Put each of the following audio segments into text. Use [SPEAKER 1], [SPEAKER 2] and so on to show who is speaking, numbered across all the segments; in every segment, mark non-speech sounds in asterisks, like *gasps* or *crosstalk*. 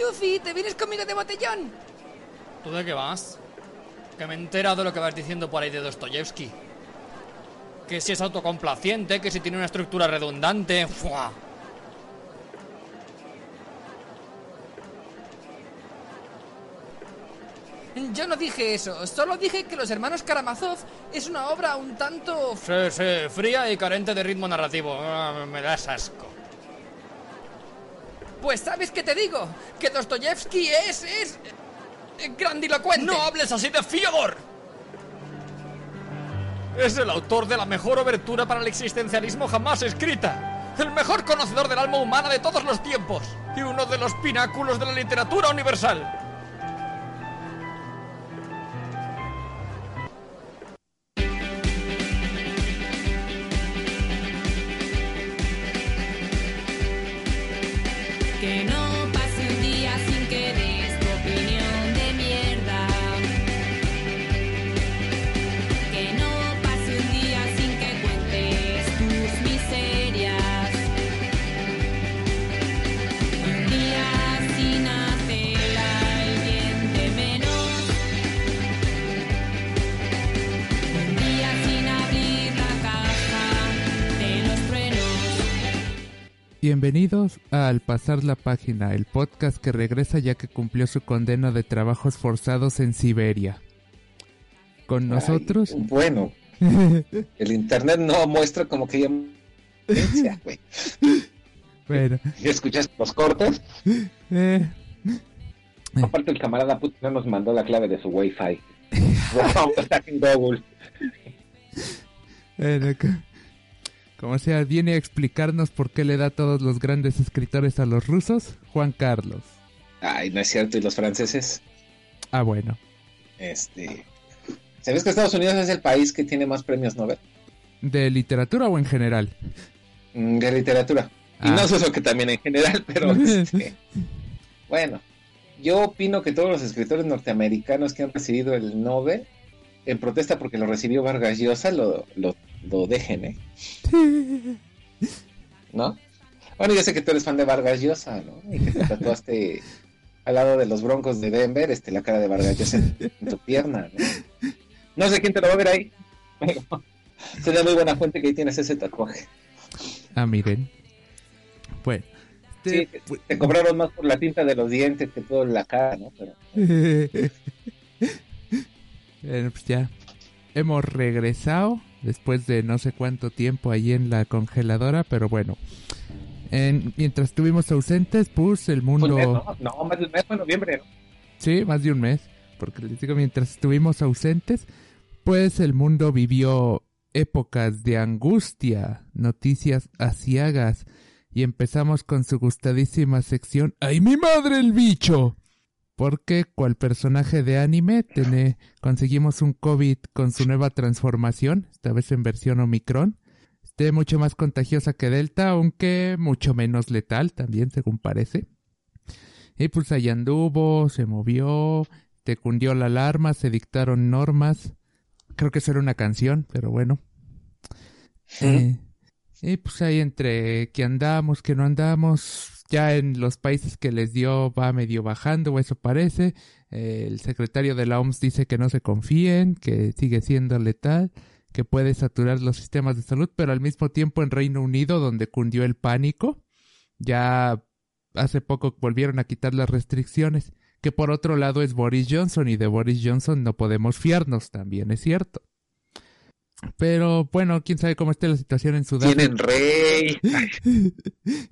[SPEAKER 1] Chufi, ¿te vienes conmigo de botellón?
[SPEAKER 2] ¿Tú de qué vas? Que me he enterado de lo que vas diciendo por ahí de Dostoyevsky. Que si es autocomplaciente, que si tiene una estructura redundante. ¡Fua!
[SPEAKER 1] Yo no dije eso, solo dije que Los Hermanos Karamazov es una obra un tanto...
[SPEAKER 2] Sí, sí, fría y carente de ritmo narrativo. Ah, me das asco.
[SPEAKER 1] Pues sabes qué te digo, que Dostoyevsky es... es... grandilocuente.
[SPEAKER 2] ¡No hables así de Fyodor! Es el autor de la mejor obertura para el existencialismo jamás escrita. El mejor conocedor del alma humana de todos los tiempos. Y uno de los pináculos de la literatura universal.
[SPEAKER 3] Bienvenidos a Al Pasar la Página, el podcast que regresa ya que cumplió su condena de trabajos forzados en Siberia. Con nosotros,
[SPEAKER 4] Ay, bueno, *laughs* el internet no muestra como que ya...
[SPEAKER 3] Bueno,
[SPEAKER 4] ¿Ya escuchaste los cortes?
[SPEAKER 3] eh,
[SPEAKER 4] Aparte el camarada Putin no nos mandó la clave de su wifi. *laughs* Wow, está en Google.
[SPEAKER 3] Como sea, viene a explicarnos por qué le da todos los grandes escritores a los rusos, Juan Carlos.
[SPEAKER 4] Ay, no es cierto, y los franceses,
[SPEAKER 3] Ah, bueno.
[SPEAKER 4] este... ¿Sabes que Estados Unidos es el país que tiene más premios Nobel?
[SPEAKER 3] ¿De literatura o en general?
[SPEAKER 4] Mm, De literatura. Y
[SPEAKER 3] Ah.
[SPEAKER 4] no sé eso que también en general, *laughs* pero este, *laughs* bueno, yo opino que todos los escritores norteamericanos que han recibido el Nobel en protesta porque lo recibió Vargas Llosa lo, lo, lo dejen, ¿eh? ¿No? Bueno, yo sé que tú eres fan de Vargas Llosa, ¿no? Y que te tatuaste al lado de los Broncos de Denver, este, la cara de Vargas Llosa en, en tu pierna, ¿no? No sé quién te lo va a ver ahí. pero Sería muy buena fuente que ahí tienes ese tatuaje.
[SPEAKER 3] Ah, miren. Bueno.
[SPEAKER 4] Sí,
[SPEAKER 3] este, pues,
[SPEAKER 4] te cobraron más por la tinta de los dientes que todo en la cara, ¿no? Pero *laughs*
[SPEAKER 3] bueno, pues ya hemos regresado después de no sé cuánto tiempo ahí en la congeladora, pero bueno. En- mientras estuvimos ausentes, pues el
[SPEAKER 4] un
[SPEAKER 3] mundo...
[SPEAKER 4] mes, ¿no? No, más de un mes fue noviembre, ¿no?
[SPEAKER 3] Sí, más de un mes. Porque les digo, mientras estuvimos ausentes, pues el mundo vivió épocas de angustia, noticias asiagas, y empezamos con su gustadísima sección ¡Ay, mi madre el bicho! Porque, cual personaje de anime, tene- conseguimos un COVID con su nueva transformación, esta vez en versión Omicron. Este mucho más contagiosa que Delta, aunque mucho menos letal también, según parece. Y pues ahí anduvo, se movió, te cundió la alarma, se dictaron normas. Creo que eso era una canción, pero bueno. Eh, y pues ahí entre que andamos, que no andamos, ya en los países que les dio va medio bajando, o eso parece. El secretario de la OMS dice que no se confíen, que sigue siendo letal, que puede saturar los sistemas de salud, pero al mismo tiempo en Reino Unido, donde cundió el pánico, ya hace poco volvieron a quitar las restricciones, que por otro lado es Boris Johnson y de Boris Johnson no podemos fiarnos, también es cierto. Pero bueno, quién sabe cómo esté la situación en Sudáfrica.
[SPEAKER 4] Tienen rey. *laughs*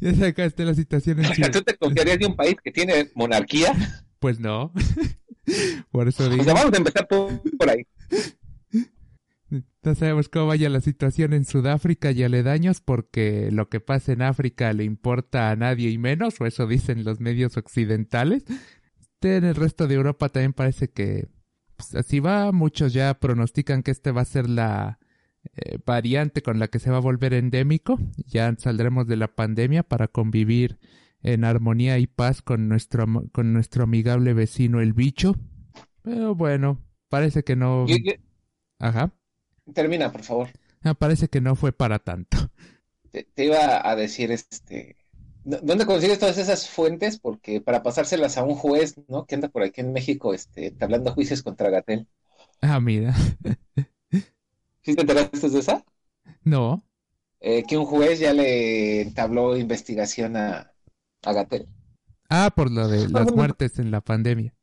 [SPEAKER 3] ya sabe cómo esté la situación en
[SPEAKER 4] O sea, ¿Tú
[SPEAKER 3] Sudáfrica.
[SPEAKER 4] te confiarías de un país que tiene monarquía?
[SPEAKER 3] Pues no. *laughs* por eso
[SPEAKER 4] O
[SPEAKER 3] digo.
[SPEAKER 4] sea, vamos a empezar por, por ahí.
[SPEAKER 3] No sabemos cómo vaya la situación en Sudáfrica y aledaños porque lo que pasa en África le importa a nadie y menos, o eso dicen los medios occidentales. En el resto de Europa también parece que pues, así va. Muchos ya pronostican que este va a ser la eh, variante con la que se va a volver endémico. Ya saldremos de la pandemia para convivir en armonía y paz con nuestro, con nuestro amigable vecino el bicho. Pero bueno, parece que no.
[SPEAKER 4] Yo- yo-
[SPEAKER 3] Ajá.
[SPEAKER 4] termina, por favor.
[SPEAKER 3] Ah, parece que no fue para tanto.
[SPEAKER 4] Te, te iba a decir, este, ¿dó- ¿dónde consigues todas esas fuentes? Porque para pasárselas a un juez, ¿no? Que anda por aquí en México, este, tablando juicios contra Gatel.
[SPEAKER 3] Ah, mira. *laughs*
[SPEAKER 4] ¿Sí te enteraste de esa?
[SPEAKER 3] No.
[SPEAKER 4] Eh, que un juez ya le entabló investigación a, a Gatel.
[SPEAKER 3] Ah, por lo de las
[SPEAKER 4] bueno.
[SPEAKER 3] muertes en la pandemia.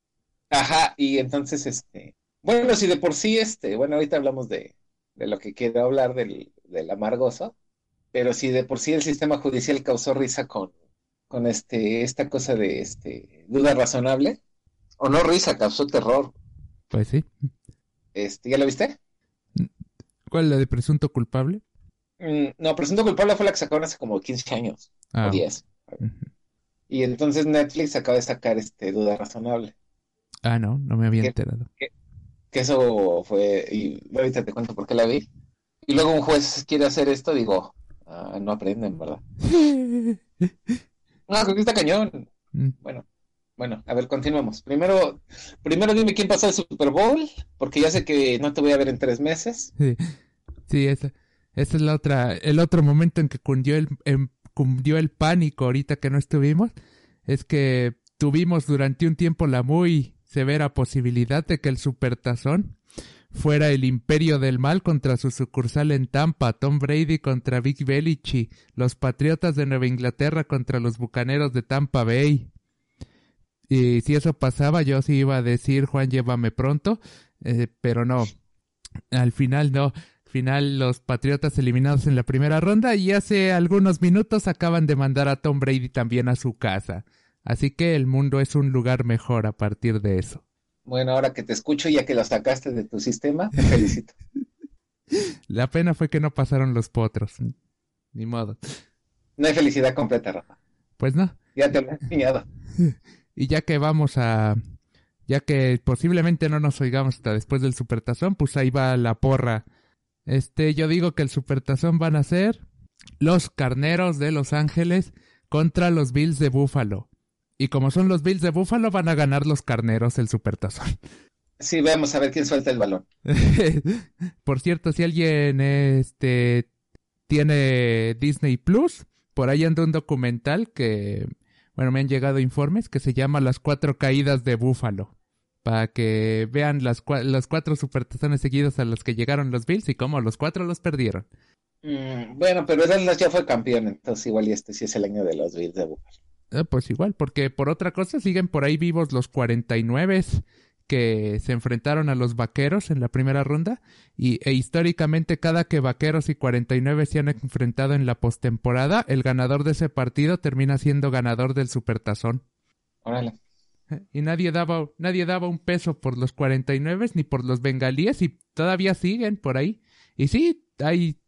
[SPEAKER 4] Ajá, y entonces, este, bueno, si de por sí, este, bueno, ahorita hablamos de, de lo que quiero hablar del, del amargoso, pero si de por sí el sistema judicial causó risa con, con este, esta cosa de, este, duda razonable, o no risa, causó terror,
[SPEAKER 3] Pues sí.
[SPEAKER 4] este, ¿ya lo viste?
[SPEAKER 3] ¿Cuál la de presunto culpable?
[SPEAKER 4] Mm, no, Presunto Culpable fue la que sacaron hace como 15 años,
[SPEAKER 3] Ah,
[SPEAKER 4] o 10,
[SPEAKER 3] ujú.
[SPEAKER 4] y entonces Netflix acaba de sacar, este, duda razonable.
[SPEAKER 3] Ah, no, no me había enterado.
[SPEAKER 4] que eso fue, y ahorita te cuento por qué la vi. Y luego un juez quiere hacer esto, digo, ah, no aprenden, ¿verdad? *laughs* No, creo que está cañón.
[SPEAKER 3] Mm,
[SPEAKER 4] Bueno, bueno, a ver, continuemos. Primero, primero dime quién pasó el Super Bowl, porque ya sé que no te voy a ver en tres meses.
[SPEAKER 3] Sí, sí, esa, esa es la otra, el otro momento en que cundió el, em- cundió el pánico ahorita que no estuvimos, es que tuvimos durante un tiempo la muy severa posibilidad de que el Supertazón fuera el imperio del mal contra su sucursal en Tampa, Tom Brady contra Vic Belichick, los Patriotas de Nueva Inglaterra contra los Bucaneros de Tampa Bay. Y si eso pasaba, yo sí iba a decir, Juan, llévame pronto, eh, pero no. Al final no. Al final los Patriotas eliminados en la primera ronda y hace algunos minutos acaban de mandar a Tom Brady también a su casa. Así que el mundo es un lugar mejor a partir de eso.
[SPEAKER 4] Bueno, ahora que te escucho, ya que lo sacaste de tu sistema, te *laughs* felicito.
[SPEAKER 3] La pena fue que no pasaron los potros. Ni modo.
[SPEAKER 4] No hay felicidad completa, Rafa.
[SPEAKER 3] Pues no.
[SPEAKER 4] Ya te lo he enseñado. *laughs*
[SPEAKER 3] Y ya que vamos a... Ya que posiblemente no nos oigamos hasta después del Supertazón, pues ahí va la porra. Este, yo digo que el Supertazón van a ser los Carneros de Los Ángeles contra los Bills de Búfalo. Y como son los Bills de Búfalo, van a ganar los Carneros el Supertazón.
[SPEAKER 4] Sí, vamos a ver quién suelta el balón. *laughs*
[SPEAKER 3] Por cierto, si alguien este tiene Disney Plus, por ahí anda un documental que, bueno, me han llegado informes que se llama Las cuatro caídas de Búfalo. Para que vean las, cua- los cuatro supertazones seguidos a los que llegaron los Bills y cómo los cuatro los perdieron.
[SPEAKER 4] Mm, bueno, pero Dallas ya fue campeón, entonces igual y este sí es el año de los Bills de Buffalo.
[SPEAKER 3] Ah, pues igual, porque por otra cosa siguen por ahí vivos los 49 que se enfrentaron a los vaqueros en la primera ronda y e históricamente cada que vaqueros y 49 se han enfrentado en la postemporada, el ganador de ese partido termina siendo ganador del supertazón.
[SPEAKER 4] Órale.
[SPEAKER 3] Y nadie daba, nadie daba un peso por los 49 ni por los bengalíes y todavía siguen por ahí. Y sí, hay,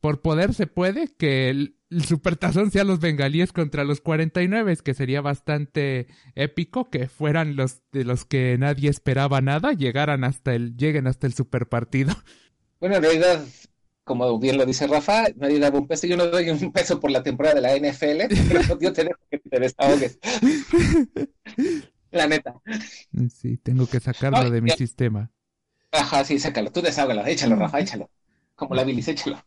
[SPEAKER 3] por poder se puede que el, el supertazón sea los bengalíes contra los 49, que sería bastante épico que fueran los de los que nadie esperaba nada, llegaran hasta el, lleguen hasta el superpartido.
[SPEAKER 4] Bueno, en realidad, como bien lo dice Rafa, nadie daba un peso. Yo no doy un peso por la temporada de la NFL, pero *laughs* yo te dejo que te desahogues. La neta.
[SPEAKER 3] Sí, tengo que sacarlo
[SPEAKER 4] No,
[SPEAKER 3] de mi
[SPEAKER 4] ya-
[SPEAKER 3] sistema.
[SPEAKER 4] Ajá, sí, sácalo. Tú desahógalo. Échalo, Rafa, échalo. Como la bilis, échalo.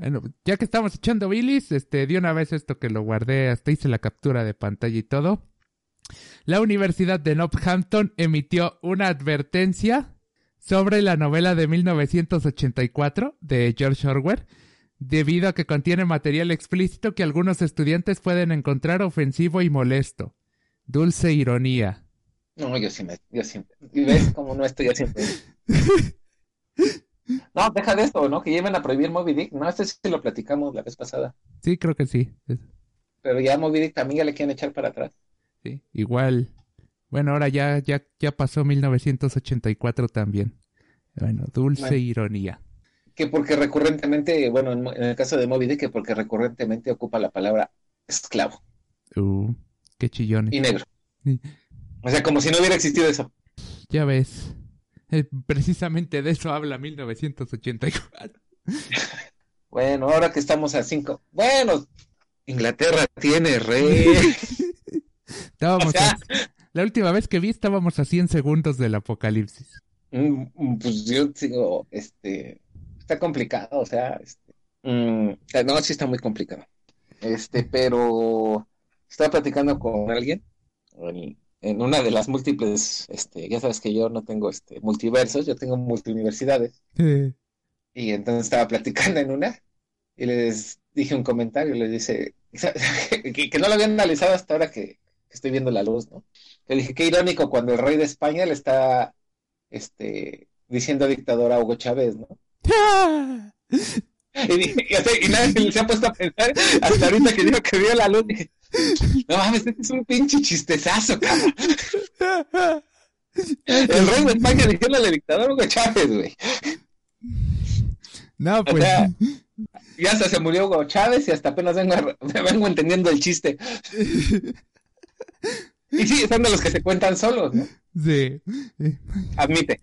[SPEAKER 3] Bueno, ya que estamos echando bilis, este, de una vez esto que lo guardé, hasta hice la captura de pantalla y todo. La Universidad de Northampton emitió una advertencia sobre la novela de 1984 de George Orwell, debido a que contiene material explícito que algunos estudiantes pueden encontrar ofensivo y molesto. Dulce ironía.
[SPEAKER 4] No, yo sí me, yo siempre. ¿Y ves cómo no estoy haciendo? *laughs* No, deja de esto, ¿no? Que lleven a prohibir Moby Dick. No, este sí lo platicamos la vez pasada.
[SPEAKER 3] Sí, creo que sí.
[SPEAKER 4] Pero ya Moby Dick también ya le quieren echar para atrás.
[SPEAKER 3] Sí, igual. Bueno, ahora ya, ya, ya pasó 1984 también. Bueno, dulce
[SPEAKER 4] Bueno.
[SPEAKER 3] ironía.
[SPEAKER 4] que porque recurrentemente, bueno, en, en el caso de Moby Dick, que porque recurrentemente ocupa la palabra esclavo
[SPEAKER 3] Uh, qué chillones.
[SPEAKER 4] y negro. O sea, como si no hubiera existido eso.
[SPEAKER 3] Ya ves. Eh, precisamente de eso habla 1984.
[SPEAKER 4] Bueno, ahora que estamos a cinco. Bueno, Inglaterra tiene rey. *laughs*
[SPEAKER 3] Estábamos
[SPEAKER 4] O sea-
[SPEAKER 3] a- La última vez que vi estábamos a 100 segundos del apocalipsis.
[SPEAKER 4] Mm, mm, Pues yo digo, este, está complicado, o sea, este, mm, no, sí está muy complicado. Este, pero estaba platicando con alguien en, una de las múltiples, este, ya sabes que yo no tengo este multiversos, yo tengo multiuniversidades. Y entonces estaba platicando en una y les dije un comentario, les dice *laughs* que, que no lo había analizado hasta ahora que, que estoy viendo la luz, ¿no? Le dije, qué irónico cuando el rey de España le está este, diciendo dictador a Hugo Chávez, ¿no? *laughs* Y, dije- *laughs* y así- y nadie se ha puesto a pensar hasta ahorita que dijo que vio la luz. Dije, no mames, este es un pinche chistezazo, cabrón. *laughs* El rey de España diciéndole dictador a Hugo Chávez, güey.
[SPEAKER 3] No, pues.
[SPEAKER 4] sea, Ya hasta se murió Hugo Chávez y hasta apenas vengo, *laughs* vengo entendiendo el chiste. Y sí, son de los que se cuentan solos, ¿no?
[SPEAKER 3] Sí.
[SPEAKER 4] Admite.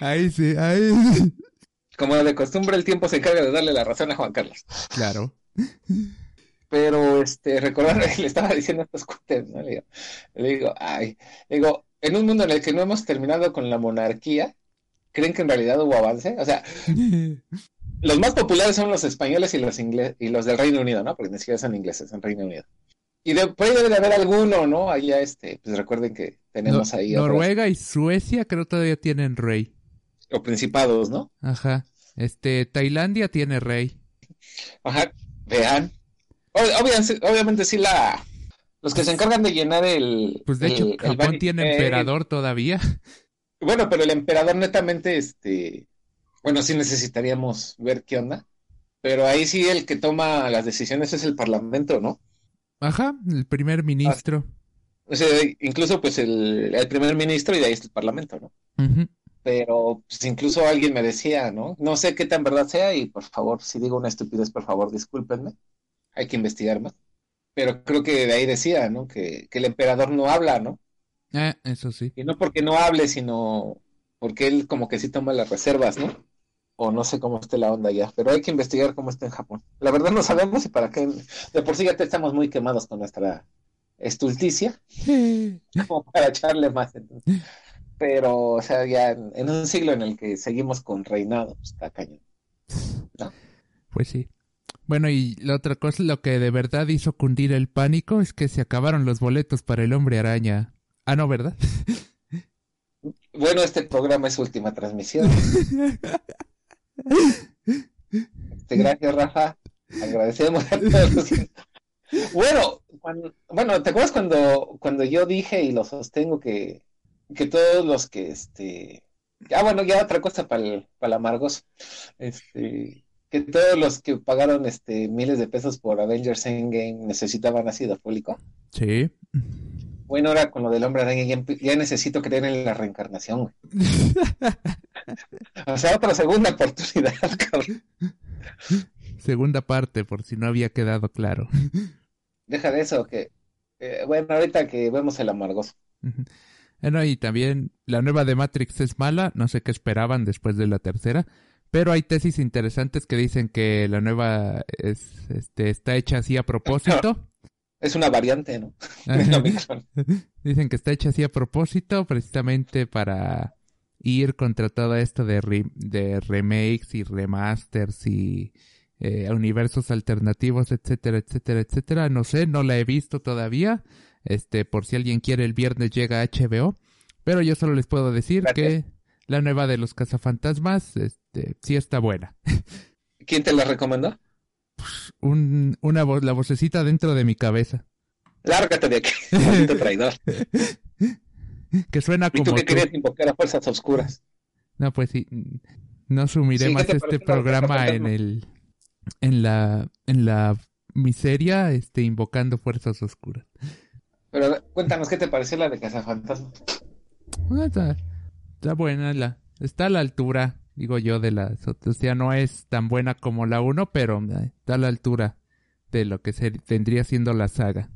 [SPEAKER 3] Ahí sí, ahí.
[SPEAKER 4] Como de costumbre, el tiempo se encarga de darle la razón a Juan Carlos.
[SPEAKER 3] Claro.
[SPEAKER 4] Pero, este, recordar, *laughs* le estaba diciendo estos cuates, ¿no? Le digo, le digo, ay, le digo, en un mundo en el que no hemos terminado con la monarquía, ¿creen que en realidad hubo avance? O sea, los más populares son los españoles y los ingleses, y los del Reino Unido, ¿no? Porque ni siquiera son ingleses, son Reino Unido. Y de, por ahí debe de haber alguno, ¿no? Allá, este, pues recuerden que tenemos
[SPEAKER 3] No-
[SPEAKER 4] ahí otros,
[SPEAKER 3] Noruega y Suecia creo todavía tienen rey.
[SPEAKER 4] o principados, ¿no?
[SPEAKER 3] Ajá. Este, Tailandia tiene rey.
[SPEAKER 4] Ajá, vean. Ob- obviamente, obviamente sí la... Los que se encargan de llenar el...
[SPEAKER 3] Pues de
[SPEAKER 4] el-
[SPEAKER 3] hecho,
[SPEAKER 4] el
[SPEAKER 3] Japón tiene
[SPEAKER 4] eh,
[SPEAKER 3] emperador todavía.
[SPEAKER 4] Bueno, pero el emperador netamente, este, bueno, sí necesitaríamos ver qué onda, pero ahí sí el que toma las decisiones es el parlamento, ¿no?
[SPEAKER 3] Ajá, el primer ministro.
[SPEAKER 4] O sea, incluso pues el, el primer ministro y de ahí está el parlamento, ¿no? Pero pues incluso alguien me decía, ¿no? No sé qué tan verdad sea y por favor, si digo una estupidez, por favor, discúlpenme. Hay que investigar más. Pero creo que de ahí decía, ¿no? Que, que el emperador no habla, ¿no?
[SPEAKER 3] Ah, eso sí.
[SPEAKER 4] Y no porque no hable, sino porque él como que sí toma las reservas, ¿no? O no sé cómo esté la onda ya, pero hay que investigar cómo está en Japón. La verdad no sabemos y para qué. De por sí ya te estamos muy quemados con nuestra estulticia, como para echarle más. entonces. Pero, o sea, ya en, en un siglo en el que seguimos con reinado, pues, está cañón.
[SPEAKER 3] Pues sí. Bueno, y la otra cosa, lo que de verdad hizo cundir el pánico es que se acabaron los boletos para el hombre araña. Ah, no, ¿verdad? *laughs*
[SPEAKER 4] Bueno, este programa es su última transmisión. *laughs* Este, gracias, Rafa. Agradecemos a todos Bueno, cuando- bueno, ¿te acuerdas cuando, cuando yo dije y lo sostengo que, que todos los que este ah bueno, ya otra cosa para el, para el amargos, este que todos los que pagaron este miles de pesos por Avengers Endgame necesitaban ácido fólico?
[SPEAKER 3] Sí.
[SPEAKER 4] Bueno, ahora con lo del hombre araña ya, ya necesito creer en la reencarnación, güey. *laughs* O sea, otra segunda oportunidad, *laughs* cabrón.
[SPEAKER 3] Segunda parte, por si no había quedado claro.
[SPEAKER 4] Deja de eso, que eh, bueno, ahorita que vemos el amargoso.
[SPEAKER 3] Bueno, y también la nueva de Matrix es mala, no sé qué esperaban después de la tercera, pero hay tesis interesantes que dicen que la nueva es, este, está hecha así a propósito. *laughs*
[SPEAKER 4] Es una variante, ¿no? *laughs*
[SPEAKER 3] Dicen que está hecha así a propósito, precisamente para ir contra todo esto de, re- de remakes y remasters y eh, universos alternativos, etcétera, etcétera, etcétera. No sé, no la he visto todavía. Este, por si alguien quiere, el viernes llega a HBO. Pero yo solo les puedo decir
[SPEAKER 4] Gracias.
[SPEAKER 3] que la nueva de los cazafantasmas, este, sí está buena.
[SPEAKER 4] ¿Quién te la recomendó?
[SPEAKER 3] Un, una voz, la vocecita dentro de mi cabeza.
[SPEAKER 4] Lárgate de aquí, *laughs* maldito traidor.
[SPEAKER 3] Que suena
[SPEAKER 4] ¿Y tú
[SPEAKER 3] como
[SPEAKER 4] qué
[SPEAKER 3] tú.
[SPEAKER 4] querías invocar a fuerzas oscuras?
[SPEAKER 3] No, pues sí. No sumiré
[SPEAKER 4] Sí, ¿qué
[SPEAKER 3] más
[SPEAKER 4] te
[SPEAKER 3] este programa en el en la en la miseria, este invocando fuerzas oscuras.
[SPEAKER 4] Pero cuéntanos, ¿qué te pareció la de Cazafantasmas?
[SPEAKER 3] Ah, está, está buena la, está a la altura. Digo yo, de otras. O sea, no es tan buena como la 1, pero está a la altura de lo que se, tendría siendo la saga.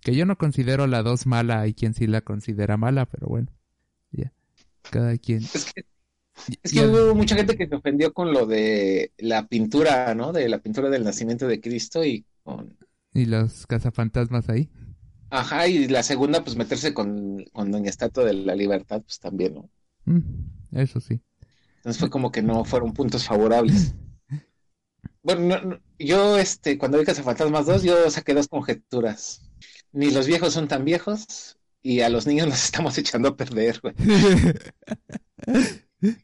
[SPEAKER 3] Que yo no considero la 2 mala, hay quien sí la considera mala, pero bueno, ya. Cada quien.
[SPEAKER 4] Es que, es hubo mucha gente que se ofendió con lo de la pintura, ¿no? De la pintura del nacimiento de Cristo y con...
[SPEAKER 3] Y los cazafantasmas ahí.
[SPEAKER 4] Ajá, y la segunda, pues meterse con, con Doña Estatua de la Libertad, pues también, ¿no?
[SPEAKER 3] Mm, eso sí.
[SPEAKER 4] Entonces fue como que no fueron puntos favorables. *laughs* Bueno, no- no, yo, este, cuando vi Cazafantasmas 2, yo saqué dos conjeturas. Ni los viejos son tan viejos, y a los niños *laughs* los estamos echando a perder, güey. *laughs*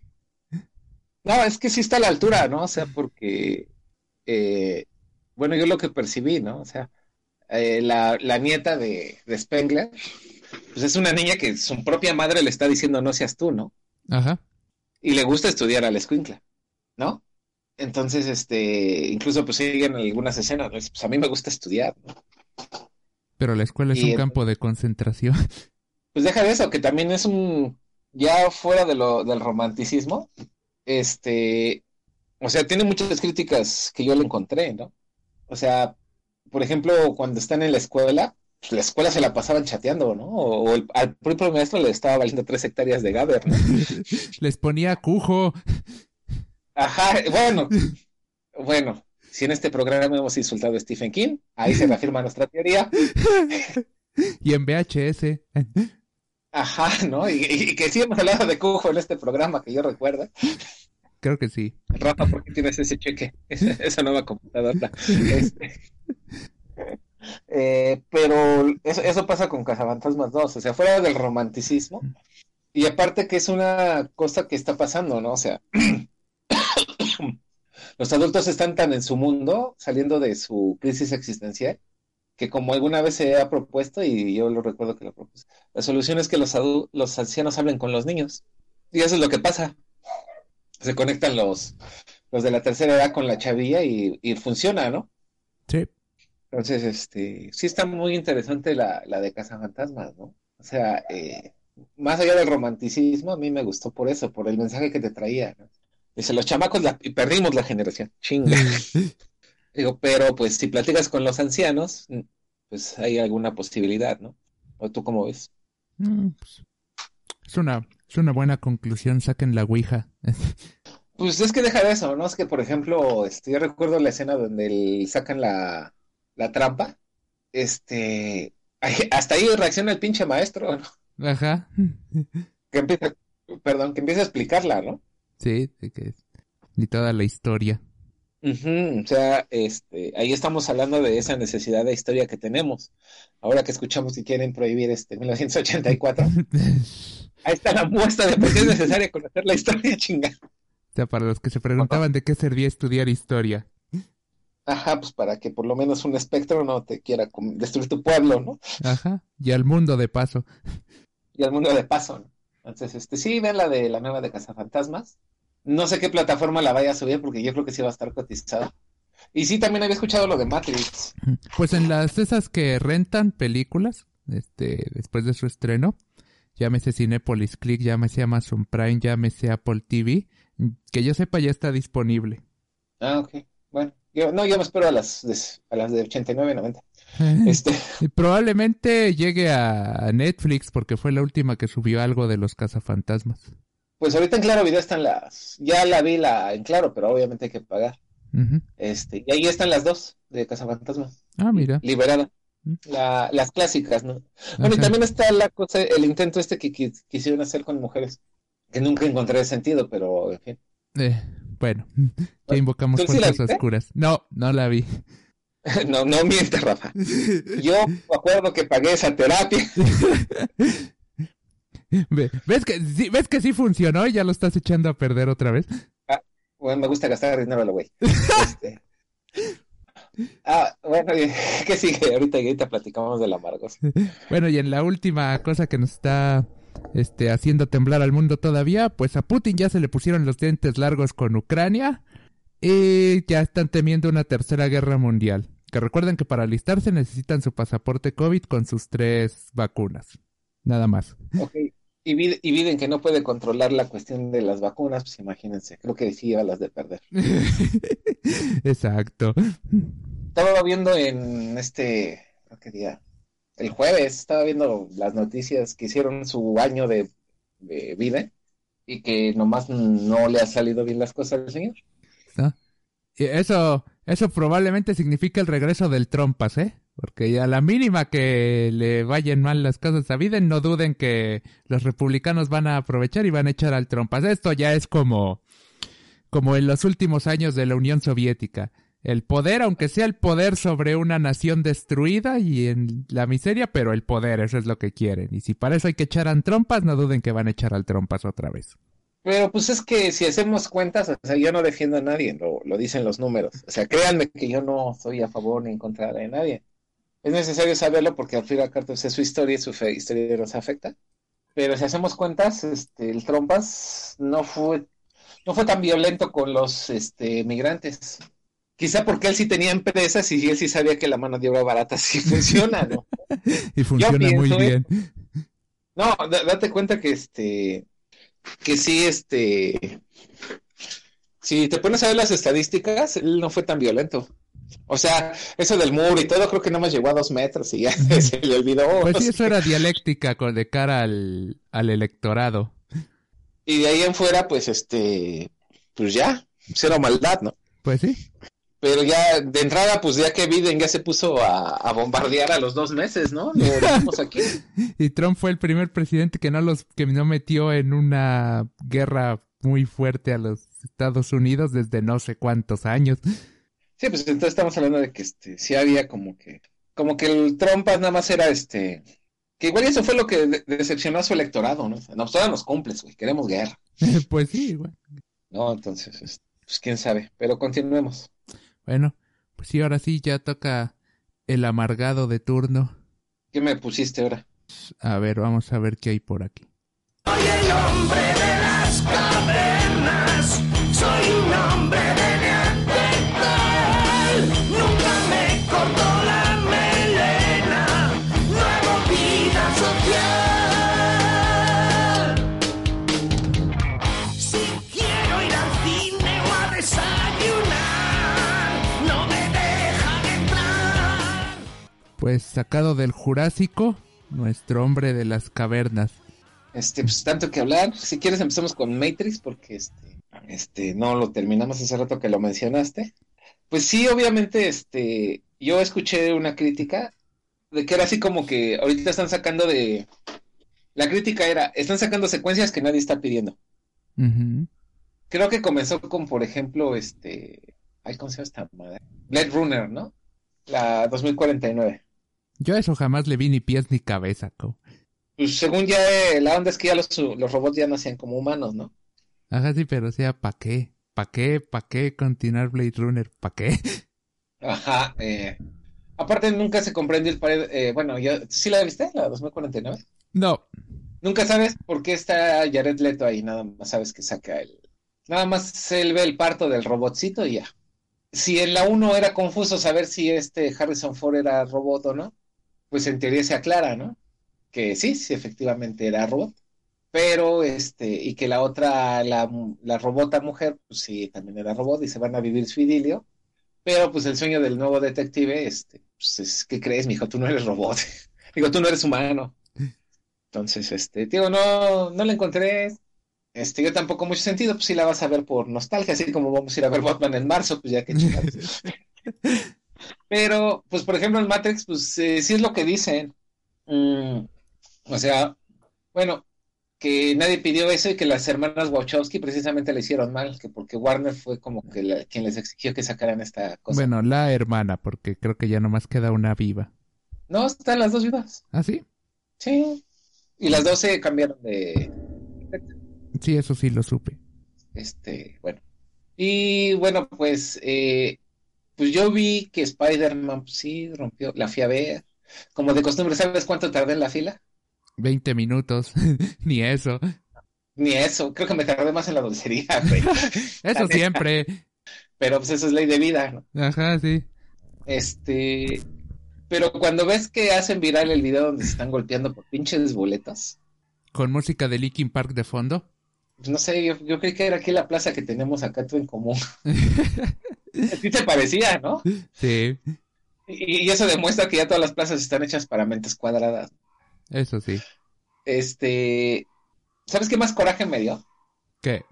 [SPEAKER 4] No, es que sí está a la altura, ¿no? O sea, porque, eh, bueno, yo lo que percibí, ¿no? O sea, eh, la, la nieta de, de Spengler, pues es una niña que su propia madre le está diciendo no seas tú, ¿no?
[SPEAKER 3] Ajá.
[SPEAKER 4] Y le gusta estudiar a la escuincla, ¿no? Entonces, este, incluso pues siguen algunas escenas, Pues a mí me gusta estudiar, ¿no?
[SPEAKER 3] Pero la escuela es
[SPEAKER 4] Y
[SPEAKER 3] un campo de concentración. *laughs*
[SPEAKER 4] Pues deja de eso, que también es un, ya fuera de lo, del romanticismo, este, o sea, tiene muchas críticas que yo le encontré, ¿no? O sea, por ejemplo, cuando están en la escuela, la escuela se la pasaban chateando, ¿no? O, el- al propio maestro le estaba valiendo tres hectáreas de Gaber, ¿no? *laughs*
[SPEAKER 3] Les ponía cujo.
[SPEAKER 4] Ajá, bueno, bueno, si en este programa hemos insultado a Stephen King, ahí se reafirma nuestra teoría.
[SPEAKER 3] Y en VHS.
[SPEAKER 4] Ajá, ¿no? Y, y- y que sí hemos hablado de Cujo en este programa, que yo recuerdo.
[SPEAKER 3] Creo que sí.
[SPEAKER 4] Rafa, ¿por qué tienes ese cheque? *laughs* Esa, esa nueva computadora. Este, *laughs* eh, pero eso, eso pasa con Cazafantasmas 2, o sea, fuera del romanticismo. Y aparte que es una cosa que está pasando, ¿no? O sea, *clears throat* los adultos están tan en su mundo, saliendo de su crisis existencial, que como alguna vez se ha propuesto, y yo lo recuerdo que lo propuse, la solución es que los, los ancianos hablen con los niños. Y eso es lo que pasa. Se conectan los, los de la tercera edad con la chavilla y, y funciona, ¿no?
[SPEAKER 3] Sí.
[SPEAKER 4] Entonces, este, sí está muy interesante la, la de Cazafantasmas, ¿no? O sea, eh, más allá del romanticismo, a mí me gustó por eso, por el mensaje que te traía, ¿no? Dice, los chamacos la- y perdimos la generación, chinga. *laughs* Digo, pero pues si platicas con los ancianos, mm, pues hay alguna posibilidad, ¿no? ¿O tú cómo ves?
[SPEAKER 3] Mm, pues, es una, es una buena conclusión. Saquen la Ouija. *laughs*
[SPEAKER 4] Pues es que deja de eso, ¿no? Es que, por ejemplo, este, yo recuerdo la escena donde el- sacan la, la trampa, este, hasta ahí reacciona el pinche maestro, ¿no?
[SPEAKER 3] Ajá.
[SPEAKER 4] Que empieza, perdón, que empieza a explicarla, ¿no?
[SPEAKER 3] Sí, de que y toda la historia.
[SPEAKER 4] O sea, este, ahí estamos hablando de esa necesidad de historia que tenemos. Ahora que escuchamos que quieren prohibir este 1984, ahí está la muestra de por qué es necesario conocer la historia, chinga.
[SPEAKER 3] O sea, para los que se preguntaban de qué servía estudiar historia.
[SPEAKER 4] Ajá, pues para que por lo menos un espectro no te quiera destruir tu pueblo, ¿no?
[SPEAKER 3] Ajá. Y al mundo de paso.
[SPEAKER 4] y al mundo de paso, ¿no? Entonces, este, sí, ven la de la nueva de Cazafantasmas. No sé qué plataforma la vaya a subir porque yo creo que sí va a estar cotizada. Y sí, también había escuchado lo de Matrix.
[SPEAKER 3] Pues en las esas que rentan películas, este, después de su estreno, llámese Cinepolis Click, llámese Amazon Prime, llámese Apple TV, que yo sepa ya está disponible.
[SPEAKER 4] Ah, ok. Bueno, yo, no, yo me espero a las de, a las de 89, 90. *laughs* Este,
[SPEAKER 3] Y probablemente llegue a Netflix porque fue la última que subió algo de los cazafantasmas.
[SPEAKER 4] pues ahorita en Claro Video están las, ya la vi la en Claro, pero obviamente hay que pagar. Este, y ahí están las dos de Cazafantasmas,
[SPEAKER 3] Ah, mira.
[SPEAKER 4] liberada.
[SPEAKER 3] Mm.
[SPEAKER 4] La, las clásicas, ¿no? Bueno, y también está la cosa, el intento este que qui- quisieron hacer con mujeres, que nunca encontré sentido, pero en fin.
[SPEAKER 3] Eh, bueno, *laughs* ya invocamos
[SPEAKER 4] ¿Tú sí la
[SPEAKER 3] fuerzas oscuras. No, no la vi. *laughs*
[SPEAKER 4] No, no mientes, Rafa. Yo me acuerdo que pagué esa terapia. *laughs*
[SPEAKER 3] Ve- ¿Ves que, sí, ¿Ves que sí funcionó y ya lo estás echando a perder otra vez?
[SPEAKER 4] Bueno, me gusta gastar dinero a lo güey. Este... Ah, bueno, ¿qué sigue? Ahorita, ahorita platicamos del amargos.
[SPEAKER 3] Bueno, y en la última cosa que nos está este, haciendo temblar al mundo todavía, pues a Putin ya se le pusieron los dientes largos con Ucrania y ya están temiendo una tercera guerra mundial. Que recuerden que para alistarse necesitan su pasaporte COVID con sus tres vacunas. Nada más.
[SPEAKER 4] Ok. Y, Biden que no puede controlar la cuestión de las vacunas, pues imagínense, creo que sí iba a las de perder. *laughs*
[SPEAKER 3] Exacto.
[SPEAKER 4] Estaba viendo en este, creo que día, el jueves, estaba viendo las noticias que hicieron su año de, Biden y que nomás no le ha salido bien las cosas al señor.
[SPEAKER 3] ¿no? Y eso, eso probablemente significa el regreso del Trompas, ¿eh? Porque a la mínima que le vayan mal las cosas a Biden, no duden que los republicanos van a aprovechar y van a echar al Trompas. Esto ya es como, como en los últimos años de la Unión Soviética. El poder, aunque sea el poder sobre una nación destruida y en la miseria, pero el poder, eso es lo que quieren. Y si para eso hay que echar al Trompas, no duden que van a echar al Trompas otra vez.
[SPEAKER 4] Pero pues es que si hacemos cuentas, o sea, yo no defiendo a nadie, lo, lo dicen los números. O sea, créanme que yo no soy a favor ni en contra de nadie. Es necesario saberlo porque al fin y al cabo pues, es su historia y su fe- historia nos afecta. Pero si hacemos cuentas, este, el Trompas no fue, no fue tan violento con los este, migrantes. Quizá porque él sí tenía empresas y él sí sabía que la mano de obra barata sí *laughs* funciona, ¿no?
[SPEAKER 3] Y funciona muy
[SPEAKER 4] pienso, ¿eh?
[SPEAKER 3] bien.
[SPEAKER 4] No, da- date cuenta que este, que sí, este, si te pones a ver las estadísticas, él no fue tan violento. O sea, eso del muro y todo, creo que no más llegó a dos metros y ya *laughs* se le olvidó.
[SPEAKER 3] Pues sí, eso era dialéctica con, de cara al, al electorado.
[SPEAKER 4] Y de ahí en fuera, pues este, pues ya, cero maldad, ¿no?
[SPEAKER 3] Pues sí.
[SPEAKER 4] Pero ya de entrada, pues ya que Biden ya se puso a, a bombardear a los dos meses, ¿no? Lo aquí. *laughs*
[SPEAKER 3] Y Trump fue el primer presidente que no los que no metió en una guerra muy fuerte a los Estados Unidos desde no sé cuántos años.
[SPEAKER 4] Sí, pues entonces estamos hablando de que este, sí había como que, como que el Trump nada más era este, que igual eso fue lo que de- decepcionó a su electorado, ¿no? No, pues ahora nos cumples, güey, queremos guerra, *laughs*
[SPEAKER 3] pues sí, güey.
[SPEAKER 4] ¿no? Entonces, pues quién sabe, pero continuemos.
[SPEAKER 3] Bueno, pues sí, ahora sí ya toca el amargado de turno.
[SPEAKER 4] ¿Qué me pusiste ahora?
[SPEAKER 3] A ver, vamos a ver qué hay por aquí.
[SPEAKER 5] Soy el hombre de las cavernas, soy
[SPEAKER 3] Pues sacado del Jurásico, nuestro hombre de las cavernas.
[SPEAKER 4] Este, pues tanto que hablar, si quieres empezamos con Matrix, porque este, este, no lo terminamos hace rato que lo mencionaste. Pues sí, obviamente, este, yo escuché una crítica de que era así como que ahorita están sacando de, la crítica era, están sacando secuencias que nadie está pidiendo. Creo que comenzó con, por ejemplo, este, ay, ¿cómo se llama esta madre? Blade Runner, ¿no? La 2049.
[SPEAKER 3] Yo a eso jamás le vi ni pies ni cabeza, co.
[SPEAKER 4] Pues según ya eh, la onda es que ya los, los robots ya nacían como humanos, ¿no?
[SPEAKER 3] Ajá, sí, pero o sea, ¿pa' qué? ¿Pa' qué? ¿Pa' qué continuar Blade Runner? ¿Pa' qué?
[SPEAKER 4] Ajá, eh, aparte nunca se comprendió el pared, eh, bueno, ya, ¿sí la viste? La 2049.
[SPEAKER 3] No.
[SPEAKER 4] Nunca sabes por qué está Jared Leto ahí, nada más sabes que saca el, nada más él ve el parto del robotcito y ya. Si en la 1 era confuso saber si este Harrison Ford era robot o no, pues en teoría se aclara, ¿no? Que sí, sí, efectivamente era robot. Pero, este, y que la otra, la, la robota mujer, pues sí, también era robot y se van a vivir su idilio. Pero, pues el sueño del nuevo detective, este, pues es, ¿qué crees, mijo? Tú no eres robot. *laughs* Digo, tú no eres humano. Entonces, este, digo, no, no le encontré, este, yo tampoco mucho sentido, pues sí la vas a ver por nostalgia, así como vamos a ir a ver Batman en marzo, pues ya que. *laughs* Pero, pues por ejemplo en Matrix, pues eh, sí es lo que dicen. Mm, o sea, bueno, que nadie pidió eso y que las hermanas Wachowski precisamente le hicieron mal, que porque Warner fue como que la- quien les exigió que sacaran esta cosa.
[SPEAKER 3] Bueno, la hermana, porque creo que ya nomás queda una viva.
[SPEAKER 4] No, están las dos vivas.
[SPEAKER 3] ¿Ah, sí?
[SPEAKER 4] Sí. Y las dos se cambiaron de,
[SPEAKER 3] Sí, eso sí lo supe.
[SPEAKER 4] Este, bueno. Y bueno, pues, eh, pues yo vi que Spider-Man, pues, sí, rompió, la fui a ver. Como de costumbre, ¿sabes cuánto tardé en la fila?
[SPEAKER 3] 20 minutos. *laughs* Ni eso.
[SPEAKER 4] Ni eso, creo que me tardé más en la dulcería, *laughs* güey. *laughs*
[SPEAKER 3] Eso siempre.
[SPEAKER 4] Pero pues eso es ley de vida, ¿no?
[SPEAKER 3] Ajá, sí.
[SPEAKER 4] Este, pero cuando ves que hacen viral el video donde se están golpeando por pinches boletas,
[SPEAKER 3] con música de Linkin Park de fondo.
[SPEAKER 4] Pues no sé, yo, yo creí que era aquí la plaza que tenemos acá todo en común. *laughs* Sí te parecía, ¿no?
[SPEAKER 3] Sí,
[SPEAKER 4] Y, y eso demuestra que ya todas las plazas están hechas para mentes cuadradas.
[SPEAKER 3] eso sí.
[SPEAKER 4] Este, ¿sabes qué más coraje me dio?
[SPEAKER 3] ¿Qué?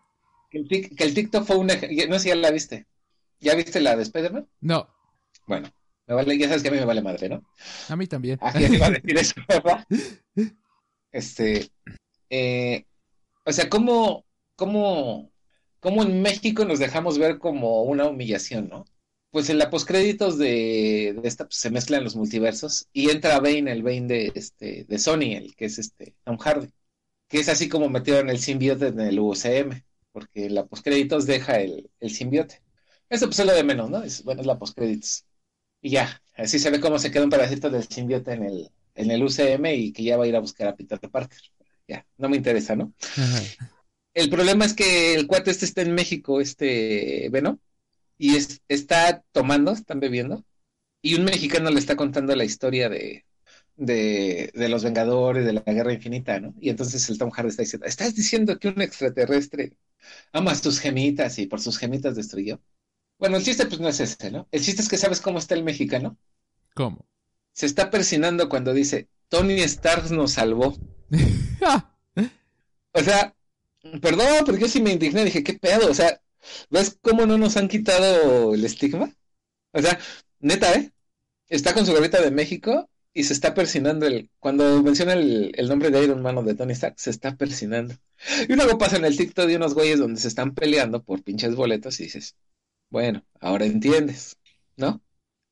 [SPEAKER 4] Que el, tic- que el TikTok fue un, no sé si ya la viste. ¿Ya viste la de Spider-Man?
[SPEAKER 3] No,
[SPEAKER 4] Bueno, me vale, ya sabes que a mí me vale madre, ¿no?
[SPEAKER 3] a mí también.
[SPEAKER 4] Ah, ya iba a decir eso, *laughs* ¿verdad? Este, eh, o sea, ¿cómo, cómo, cómo en México nos dejamos ver como una humillación, ¿no? Pues en la postcréditos de, de esta pues, se mezclan los multiversos y entra Bane, el Bane de, este, de Sony, el que es este Tom Hardy, que es así como metieron el simbiote en el UCM, porque la postcréditos deja el, el simbiote. Eso pues es lo de menos, ¿no? Es, bueno, es la postcréditos. Y ya, así se ve cómo se queda un pedacito del simbiote en el, en el UCM y que ya va a ir a buscar a Peter Parker. Ya, no me interesa, ¿no?
[SPEAKER 3] Ajá.
[SPEAKER 4] El problema es que el cuate este está en México, este Venom, y es- está tomando, están bebiendo, y un mexicano le está contando la historia de, de, de los Vengadores, de la Guerra Infinita, ¿no? Y entonces el Tom Hardy está diciendo, ¿estás diciendo que un extraterrestre ama sus gemitas y por sus gemitas destruyó? Bueno, el chiste pues no es ese, ¿no? El chiste es que sabes cómo está el mexicano.
[SPEAKER 3] ¿Cómo?
[SPEAKER 4] Se está persinando cuando dice, Tony Stark nos salvó. *laughs* O sea, perdón, porque yo sí me indigné, dije, ¿qué pedo? O sea, ¿ves cómo no nos han quitado el estigma? O sea, neta, ¿eh? Está con su gorrita de México y se está persinando el, cuando menciona el, el nombre de Iron Man o de Tony Stark, se está persinando. Y luego pasa en el TikTok de unos güeyes donde se están peleando por pinches boletos y dices, bueno, ahora entiendes, ¿no?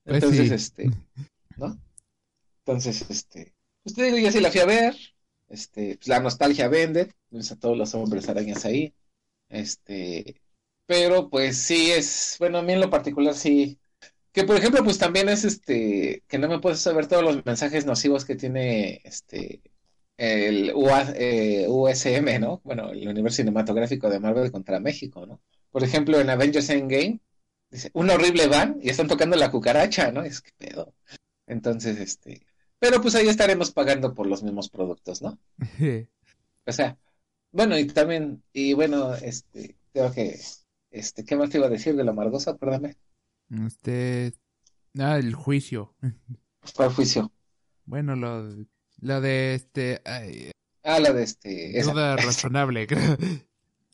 [SPEAKER 3] Pues
[SPEAKER 4] Entonces,
[SPEAKER 3] sí.
[SPEAKER 4] este, ¿no? Entonces, este, pues te digo, yo sí la fui a ver, este, pues la nostalgia vende, ves a todos los hombres arañas ahí, este, pero pues sí es, bueno, a mí en lo particular sí, que por ejemplo, pues también es este, que no me puedes saber todos los mensajes nocivos que tiene, este, el UA eh, USM, ¿no? Bueno, el universo cinematográfico de Marvel contra México, ¿no? Por ejemplo, en Avengers Endgame, dice, un horrible van y están tocando la cucaracha, ¿no? Es que pedo. Entonces, este, pero pues ahí estaremos pagando por los mismos productos, ¿no? *laughs* O sea, bueno, y también, y bueno, este, creo que, este, ¿qué más te iba a decir de la Margosa? Acuérdame,
[SPEAKER 3] Este. Ah, el juicio. *laughs*
[SPEAKER 4] ¿cuál juicio?
[SPEAKER 3] Bueno, lo, lo de este. ay,
[SPEAKER 4] Ah, la de este, esa.
[SPEAKER 3] duda *laughs* razonable, creo.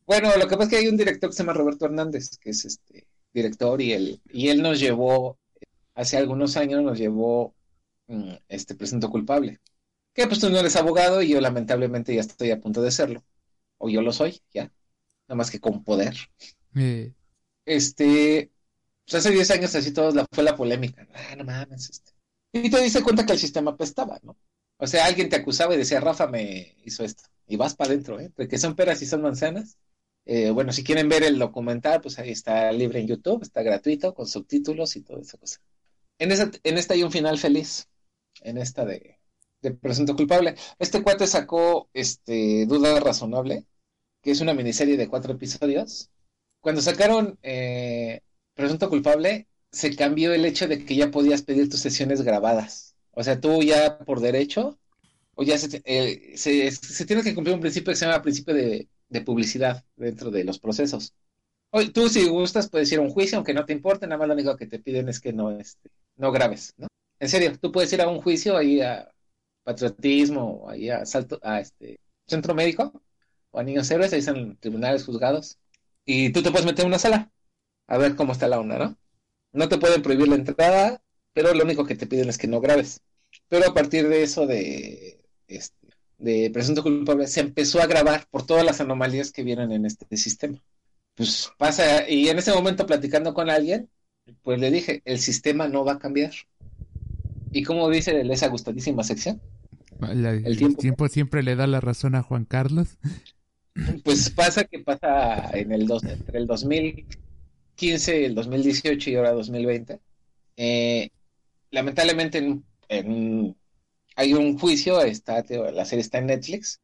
[SPEAKER 4] Bueno, lo que pasa es que hay un director que se llama Roberto Hernández, que es este director, y él, y él nos llevó, hace algunos años nos llevó este presunto culpable. Que pues tú no eres abogado y yo lamentablemente ya estoy a punto de serlo. O yo lo soy, ya. Nada más que con poder. Este, pues hace 10 años así todos la, fue la polémica. Ah, no mames, este. Y te diste cuenta que el sistema apestaba, ¿no? O sea, alguien te acusaba y decía, Rafa me hizo esto. Y vas para adentro, ¿eh? Entre que son peras y son manzanas. Eh, bueno, si quieren ver el documental, pues ahí está libre en YouTube, está gratuito, con subtítulos y toda esa cosa. En esa, en esta hay un final feliz. En esta de, presunto culpable. Este cuate sacó este Duda Razonable, que es una miniserie de cuatro episodios. Cuando sacaron eh, Presunto Culpable, se cambió el hecho de que ya podías pedir tus sesiones grabadas. O sea, tú ya por derecho, o ya se, eh, tiene que cumplir un principio que se llama principio de, publicidad dentro de los procesos. Tú si gustas puedes ir a un juicio, aunque no te importe, nada más lo único que te piden es que no, este, no grabes, ¿no? En serio, tú puedes ir a un juicio ahí a patriotismo, ahí a salto, a este centro médico, o a niños héroes, ahí están tribunales juzgados, y tú te puedes meter en una sala a ver cómo está la onda, ¿no? No te pueden prohibir la entrada, pero lo único que te piden es que no grabes. Pero a partir de eso de, este, de presunto culpable, se empezó a grabar por todas las anomalías que vieron en este sistema. Pues pasa, y en ese momento platicando con alguien, pues le dije, el sistema no va a cambiar. Y como dice esa gustadísima sección,
[SPEAKER 3] la- el
[SPEAKER 4] tiempo-
[SPEAKER 3] tiempo siempre le da la razón a Juan Carlos. *laughs*
[SPEAKER 4] pues pasa que pasa en el dos, entre el 2015, el 2018 y ahora 2020. Eh, lamentablemente en- en- hay un juicio, está, la serie está en Netflix,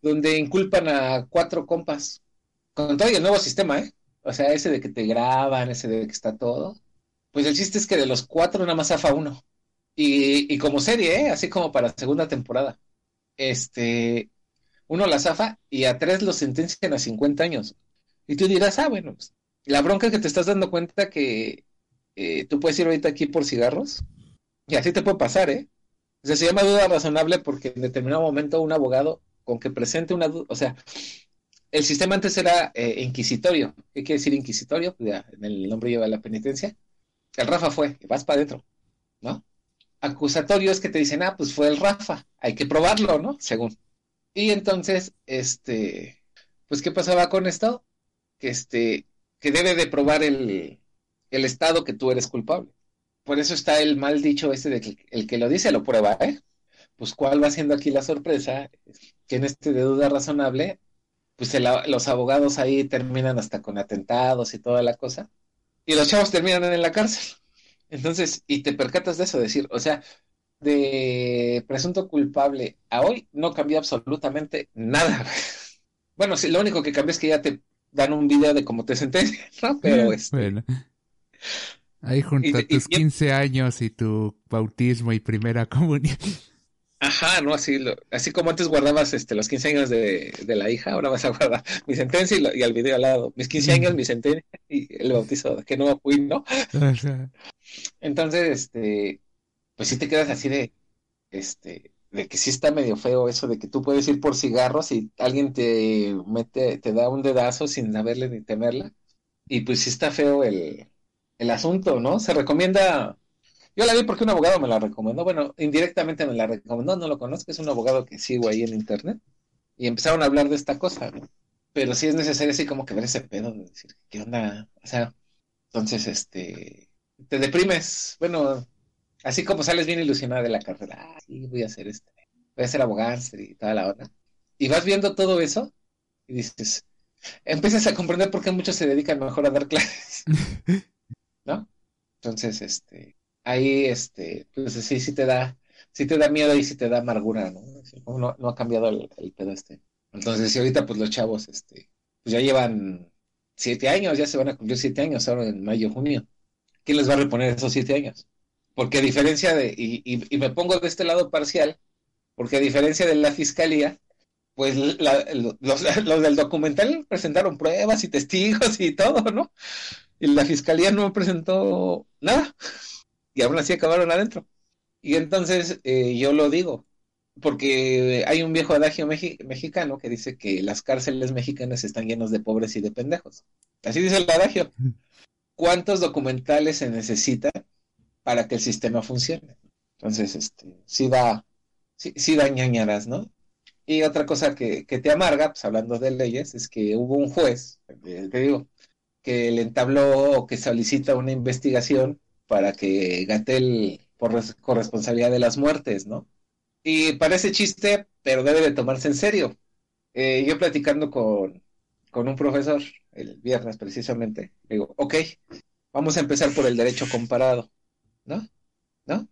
[SPEAKER 4] donde inculpan a cuatro compas con todo y el nuevo sistema, ¿eh? O sea, ese de que te graban, ese de que está todo. Pues el chiste es que de los cuatro nada más zafa uno. Y, y como serie, ¿eh? Así como para segunda temporada. Este, uno la zafa y a tres lo sentencian a 50 años. Y tú dirás, ah, bueno, pues, la bronca es que te estás dando cuenta que eh, tú puedes ir ahorita aquí por cigarros y así te puede pasar, ¿eh? O sea, se llama duda razonable porque en determinado momento un abogado con que presente una duda, o sea, el sistema antes era eh, inquisitorio. ¿Qué quiere decir inquisitorio? Ya, en el nombre lleva la penitencia. El Rafa fue, vas para adentro, ¿no? Acusatorio es que te dicen, ah, pues fue el Rafa, hay que probarlo, ¿no? Según. Y entonces, este, pues, ¿qué pasaba con esto? Que este, que debe de probar el, el Estado que tú eres culpable. Por eso está el mal dicho este de que el que lo dice lo prueba, ¿eh? Pues, ¿cuál va siendo aquí la sorpresa? Que en este de duda razonable, pues los abogados ahí terminan hasta con atentados y toda la cosa. Y los chavos terminan en la cárcel. Entonces, y te percatas de eso, decir, o sea, de presunto culpable a hoy no cambió absolutamente nada. *laughs* Bueno, sí, lo único que cambia es que ya te dan un video de cómo te sentencian, *laughs* ¿no? Pero este,
[SPEAKER 3] Bueno. Ahí junto
[SPEAKER 4] y-
[SPEAKER 3] tus
[SPEAKER 4] y-
[SPEAKER 3] 15 años y tu bautismo y primera *laughs* comunión.
[SPEAKER 4] Ajá, no, así, lo- así como antes guardabas este, los 15 años de, de la hija, ahora vas a guardar *laughs* mi sentencia y, lo- y el video al lado. Mis 15 años, mi sentencia y el bautizo, que no fui, ¿no? *laughs* Entonces, este, pues sí te quedas así de, este, de que sí está medio feo eso de que tú puedes ir por cigarros y alguien te mete, te da un dedazo sin saberle ni temerla. Y pues sí está feo el, el asunto, ¿no? Se recomienda, yo la vi porque un abogado me la recomendó, bueno, indirectamente me la recomendó, no lo conozco, es un abogado que sigo ahí en internet. Y empezaron a hablar de esta cosa, ¿no? Pero sí es necesario así como que ver ese pedo de decir, ¿qué onda? O sea, entonces, este, te deprimes. Bueno, así como sales bien ilusionada de la carrera, ah, sí, voy a hacer este, voy a ser abogado y toda la onda. Y vas viendo todo eso y dices, empiezas a comprender por qué muchos se dedican mejor a dar clases, *laughs* ¿no? Entonces, este, ahí, este, pues sí, sí te da, sí te da miedo y sí te da amargura, ¿no? No, no ha cambiado el, el pedo este. Entonces, si ahorita, pues los chavos, este, pues ya llevan siete años, ya se van a cumplir siete años ahora en mayo, junio. ¿Quién les va a reponer esos siete años? Porque a diferencia de, y, y, y me pongo de este lado parcial, porque a diferencia de la fiscalía, pues la- los, *laughs* los del documental presentaron pruebas y testigos y todo, ¿no? Y la fiscalía no presentó nada. Y aún así acabaron adentro. Y entonces eh, yo lo digo, porque hay un viejo adagio mexi- mexicano que dice que las cárceles mexicanas están llenas de pobres y de pendejos. Así dice el adagio. ¿Cuántos documentales se necesitan para que el sistema funcione? Entonces, este, sí da, sí, sí da ñañaras, ¿no? Y otra cosa que, que te amarga, pues hablando de leyes, es que hubo un juez, eh, te digo, que le entabló o que solicita una investigación para que Gatel por res- corresponsabilidad de las muertes, ¿no? Y parece chiste, pero debe de tomarse en serio. Eh, yo platicando con, con un profesor el viernes precisamente, digo, ok, vamos a empezar por el derecho comparado, ¿no? ¿No?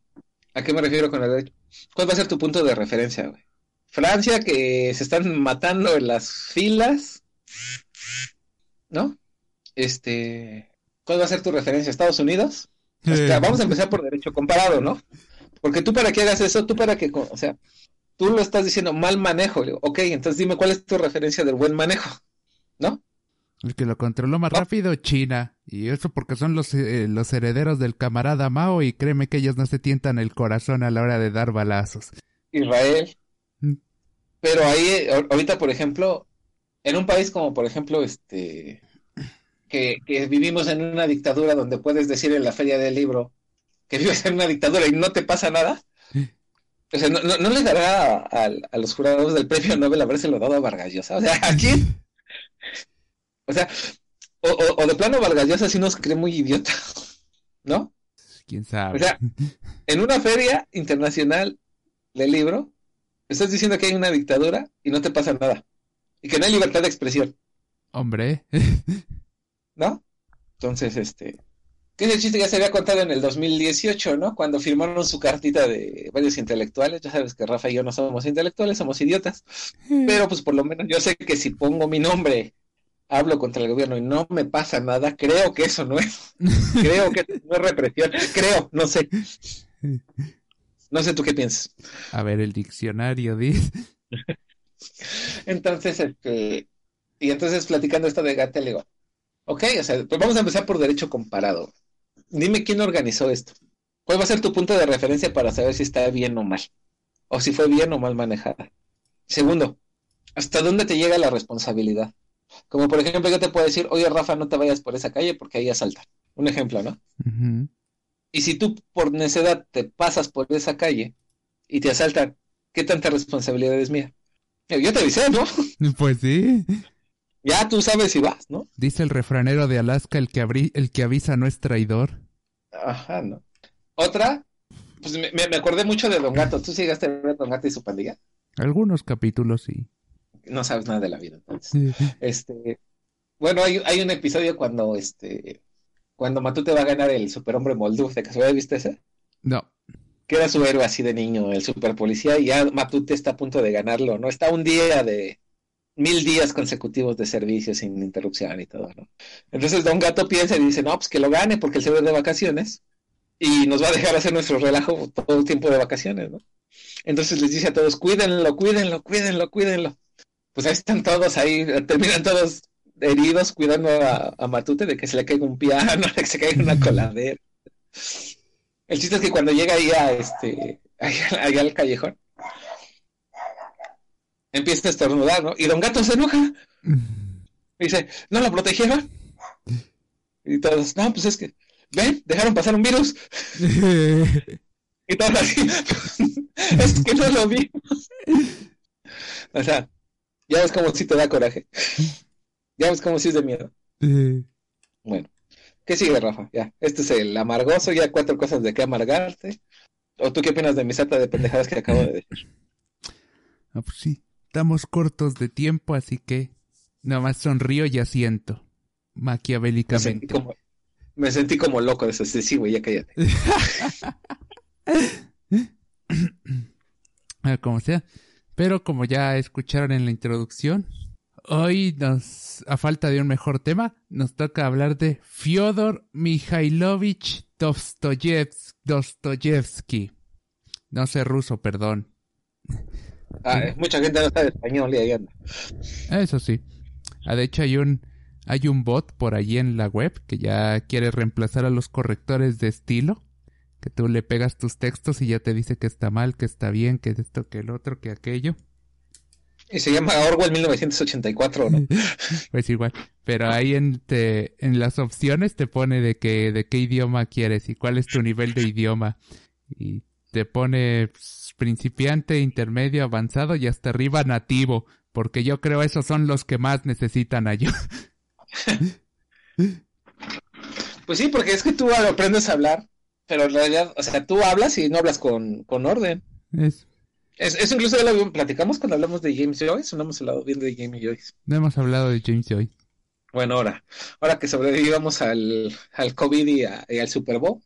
[SPEAKER 4] ¿A qué me refiero con el derecho? ¿Cuál va a ser tu punto de referencia, güey? Francia, que se están matando en las filas, ¿no? Este, ¿cuál va a ser tu referencia? ¿Estados Unidos? Sea, vamos a empezar por derecho comparado, ¿no? Porque tú para que hagas eso, tú para que, o sea, tú lo estás diciendo mal manejo. Digo, ok, entonces dime cuál es tu referencia del buen manejo, ¿no?
[SPEAKER 3] El que lo controló más
[SPEAKER 4] No.
[SPEAKER 3] rápido, China. Y eso porque son los, eh, los herederos del camarada Mao y créeme que ellos no se tientan el corazón a la hora de dar balazos.
[SPEAKER 4] Israel.
[SPEAKER 3] Mm.
[SPEAKER 4] Pero ahí, eh, ahor- ahorita, por ejemplo, en un país como, por ejemplo, este, que, que vivimos en una dictadura donde puedes decir en la feria del libro que vives en una dictadura y no te pasa nada. O sea, no, no, no le dará a, a- a los jurados del premio Nobel habérselo dado a Vargas Llosa. O sea, ¿a quién? O sea, o, o- o de plano Vargas Llosa sí nos cree muy idiota, ¿no?
[SPEAKER 3] ¿Quién sabe?
[SPEAKER 4] O sea, en una feria internacional del libro, estás diciendo que hay una dictadura y no te pasa nada. Y que no hay libertad de expresión,
[SPEAKER 3] Hombre.
[SPEAKER 4] ¿No? Entonces, este, que ese chiste ya se había contado en el 2018, ¿no? Cuando firmaron su cartita de varios intelectuales. Ya sabes que Rafa y yo no somos intelectuales, somos idiotas. Pero pues por lo menos yo sé que si pongo mi nombre, hablo contra el gobierno y no me pasa nada, creo que eso no es, *laughs* creo que no es represión, creo, no sé. *laughs* No sé tú qué piensas.
[SPEAKER 3] A ver, el diccionario dice. *laughs*
[SPEAKER 4] Entonces, este, y entonces platicando esto de Gatel, le digo, ok, o sea, pues vamos a empezar por derecho comparado. Dime quién organizó esto. ¿Cuál va a ser tu punto de referencia para saber si está bien o mal? O si fue bien o mal manejada. Segundo, ¿hasta dónde te llega la responsabilidad? Como por ejemplo, yo te puedo decir, oye Rafa, no te vayas por esa calle porque ahí asaltan. Un ejemplo, ¿no? Y si tú por necedad te pasas por esa calle y te asaltan, ¿qué tanta responsabilidad es mía? Yo te avisé, ¿no?
[SPEAKER 3] Pues sí.
[SPEAKER 4] Ya tú sabes si vas, ¿no?
[SPEAKER 3] Dice el refranero de Alaska, el que, abri- el que avisa no es traidor.
[SPEAKER 4] Ajá, ¿no? Otra, pues me, me- acordé mucho de Don Gato. ¿Tú sí llegaste a ver Don Gato y su pandilla?
[SPEAKER 3] Algunos capítulos sí.
[SPEAKER 4] No sabes nada de la vida, entonces. Este, bueno, hay, hay un episodio cuando este, cuando Matute va a ganar el superhombre Molduf, ¿de casualidad viste ese?
[SPEAKER 3] No.
[SPEAKER 4] Que era su héroe así de niño, el super policía, y ya Matute está a punto de ganarlo, ¿no? Está un día de mil días consecutivos de servicio sin interrupción y todo, ¿no? Entonces Don Gato piensa y dice, no, pues que lo gane porque él se va de vacaciones y nos va a dejar hacer nuestro relajo todo el tiempo de vacaciones, ¿no? Entonces les dice a todos, cuídenlo, cuídenlo, cuídenlo, cuídenlo. Pues ahí están todos, ahí terminan todos heridos cuidando a, Matute de que se le caiga un piano, *laughs* de que se caiga una coladera. El chiste es que cuando llega ahí a este, ahí al callejón, empieza a estornudar, ¿no? Y Don Gato se enoja. Y dice, ¿no lo protegieron? Y todos, no, pues es que, ven, dejaron pasar un virus. *laughs* Y todos así, *laughs* es que no lo vimos. O sea, ya ves como si te da coraje. Ya ves como si es de miedo. Bueno, ¿qué sigue, Rafa? Ya, este es el amargoso, ya cuatro cosas de qué amargarte. ¿O tú qué opinas de mi sata de pendejadas que acabo de decir?
[SPEAKER 3] Ah, pues sí. Estamos cortos de tiempo, así que nada más sonrío y asiento.
[SPEAKER 4] Me sentí
[SPEAKER 3] Maquiavélicamente.
[SPEAKER 4] como, me sentí como loco de eso. Sí, güey, ya cállate. *laughs*
[SPEAKER 3] Ah, como sea. Pero como ya escucharon en la introducción, hoy nos, a falta de un mejor tema, nos toca hablar de Fyodor Mikhailovich Dostoyevs- Dostoyevsky. No sé ruso, perdón.
[SPEAKER 4] Ah, mucha gente no sabe español y ahí anda.
[SPEAKER 3] Eso sí. Ah, de hecho hay un hay un bot por allí en la web que ya quiere reemplazar a los correctores de estilo. Que tú le pegas tus textos y ya te dice que está mal, que está bien, que esto, que el otro, que aquello.
[SPEAKER 4] Y se llama Orwell 1984, ¿no? *laughs*
[SPEAKER 3] Pues igual. Pero ahí en, te- en las opciones te pone de que, de qué idioma quieres y cuál es tu nivel de idioma. Y te pone pues, principiante, intermedio, avanzado y hasta arriba nativo. Porque yo creo esos son los que más necesitan ayuda. *laughs*
[SPEAKER 4] Pues sí, porque es que tú aprendes a hablar, pero en realidad, o sea, tú hablas y no hablas con, con orden.
[SPEAKER 3] Es-
[SPEAKER 4] Es, eso incluso ya lo platicamos cuando hablamos de James Joyce, o no hemos hablado bien de James Joyce.
[SPEAKER 3] no hemos hablado de James Joy.
[SPEAKER 4] Bueno, ahora, ahora que sobrevivamos al, al COVID y, a- y al Super Bowl,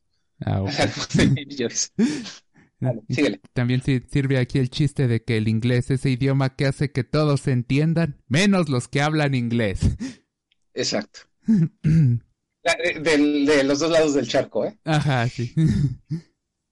[SPEAKER 3] Ah, ok. *laughs*
[SPEAKER 4] hablamos de James Joyce. *laughs* Vale, síguele.
[SPEAKER 3] También si- sirve aquí el chiste de que el inglés es ese idioma que hace que todos se entiendan, menos los que hablan inglés. *laughs*
[SPEAKER 4] Exacto. *clears throat* La- de, de los dos lados del charco, ¿eh?
[SPEAKER 3] Ajá, sí.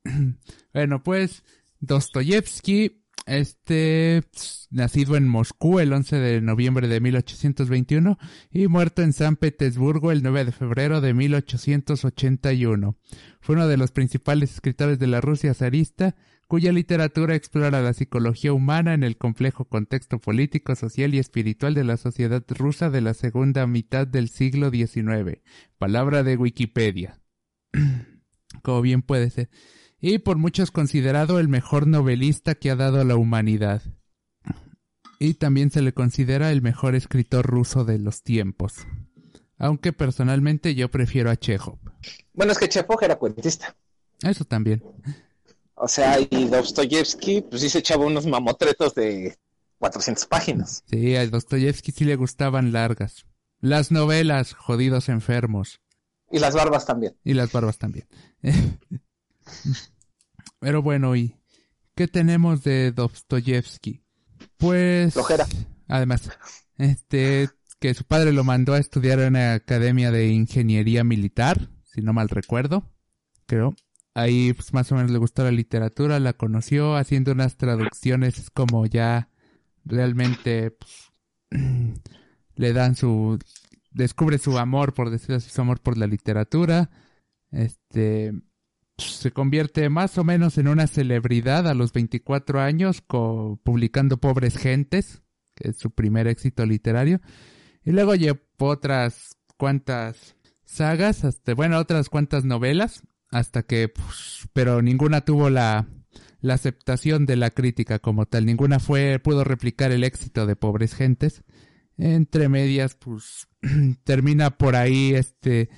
[SPEAKER 3] *laughs* bueno, pues Dostoyevsky, este, nacido en Moscú el 11 de noviembre de 1821 y muerto en San Petersburgo el 9 de febrero de 1881. Fue uno de los principales escritores de la Rusia zarista, cuya literatura explora la psicología humana en el complejo contexto político, social y espiritual de la sociedad rusa de la segunda mitad del siglo XIX. Palabra de Wikipedia. *clears throat* Como bien puede ser. Y por muchos considerado el mejor novelista que ha dado a la humanidad. Y también se le considera el mejor escritor ruso de los tiempos. Aunque personalmente yo prefiero a Chekhov.
[SPEAKER 4] Bueno, es que Chekhov era cuentista.
[SPEAKER 3] Eso también.
[SPEAKER 4] O sea, y Dostoyevsky, pues sí se echaba unos mamotretos de 400 páginas.
[SPEAKER 3] Sí, a Dostoyevsky sí le gustaban largas. Las novelas, jodidos enfermos.
[SPEAKER 4] Y las barbas también.
[SPEAKER 3] Y las barbas también. *laughs* Pero bueno, ¿y qué tenemos de Dostoyevsky? Pues...
[SPEAKER 4] Flojera.
[SPEAKER 3] Además, este, que su padre lo mandó a estudiar en una academia de ingeniería militar, si no mal recuerdo, creo. Ahí pues más o menos le gustó la literatura, la conoció haciendo unas traducciones como ya realmente pues, *clears throat* le dan su descubre su amor por decirlo así su amor por la literatura este se convierte más o menos en una celebridad a los 24 años publicando Pobres Gentes que es su primer éxito literario y luego llevó otras cuantas sagas hasta bueno otras cuantas novelas hasta que pues, pero ninguna tuvo la la aceptación de la crítica como tal. Ninguna fue, pudo replicar el éxito de Pobres Gentes. Entre medias, pues, *clears throat* termina por ahí, este,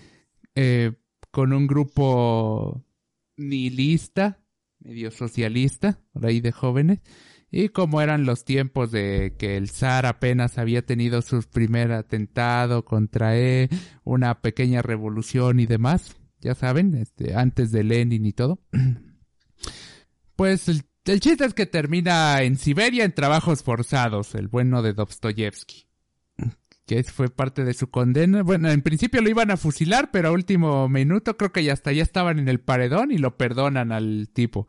[SPEAKER 3] eh, con un grupo nihilista, medio socialista, por ahí de jóvenes. Y como eran los tiempos de que el zar apenas había tenido su primer atentado contra él, una pequeña revolución y demás, ya saben, este, antes de Lenin y todo. *clears throat* Pues el, el chiste es que termina en Siberia en trabajos forzados, el bueno de Dostoyevsky. Que fue parte de su condena. Bueno, en principio lo iban a fusilar, pero a último minuto creo que ya hasta ya estaban en el paredón y lo perdonan al tipo.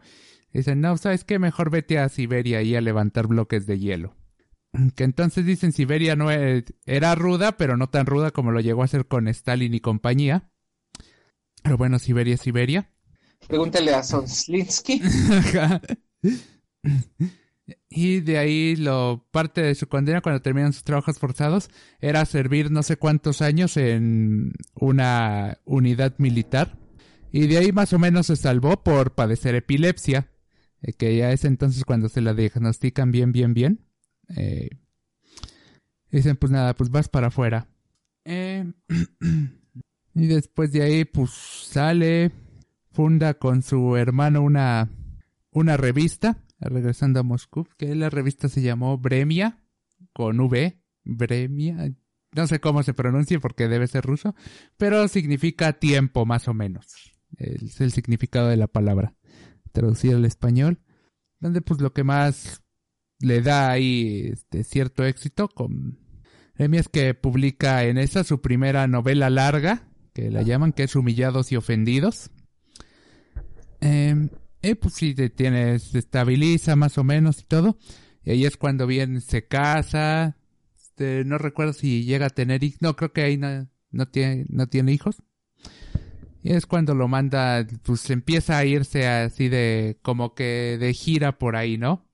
[SPEAKER 3] Dicen, no, ¿sabes qué? Mejor vete a Siberia y a levantar bloques de hielo. Que entonces dicen Siberia no e- era ruda, pero no tan ruda como lo llegó a hacer con Stalin y compañía. Pero bueno, Siberia es Siberia.
[SPEAKER 4] Pregúntale a Sonslinsky. *laughs*
[SPEAKER 3] Y de ahí lo parte de su condena cuando terminan sus trabajos forzados era servir no sé cuántos años en una unidad militar. Y de ahí más o menos se salvó por padecer epilepsia eh, que ya es entonces cuando se la diagnostican bien bien bien. Eh, dicen pues nada pues vas para afuera. Eh, *clears throat* y después de ahí pues sale funda con su hermano una, una revista, regresando a Moscú, que la revista se llamó Bremia, con V, Bremia, no sé cómo se pronuncia porque debe ser ruso, pero significa tiempo más o menos, es el significado de la palabra, traducido al español, donde pues lo que más le da ahí este, cierto éxito con Bremia es que publica en esa su primera novela larga, que la llaman, que es Humillados y Ofendidos, eh, eh, pues sí, te tiene, se estabiliza más o menos y todo. Y ahí es cuando bien se casa. Este, no recuerdo si llega a tener hijos. No, creo que ahí no, no tiene, no tiene hijos. Y es cuando lo manda, pues empieza a irse así de, como que de gira por ahí, ¿no?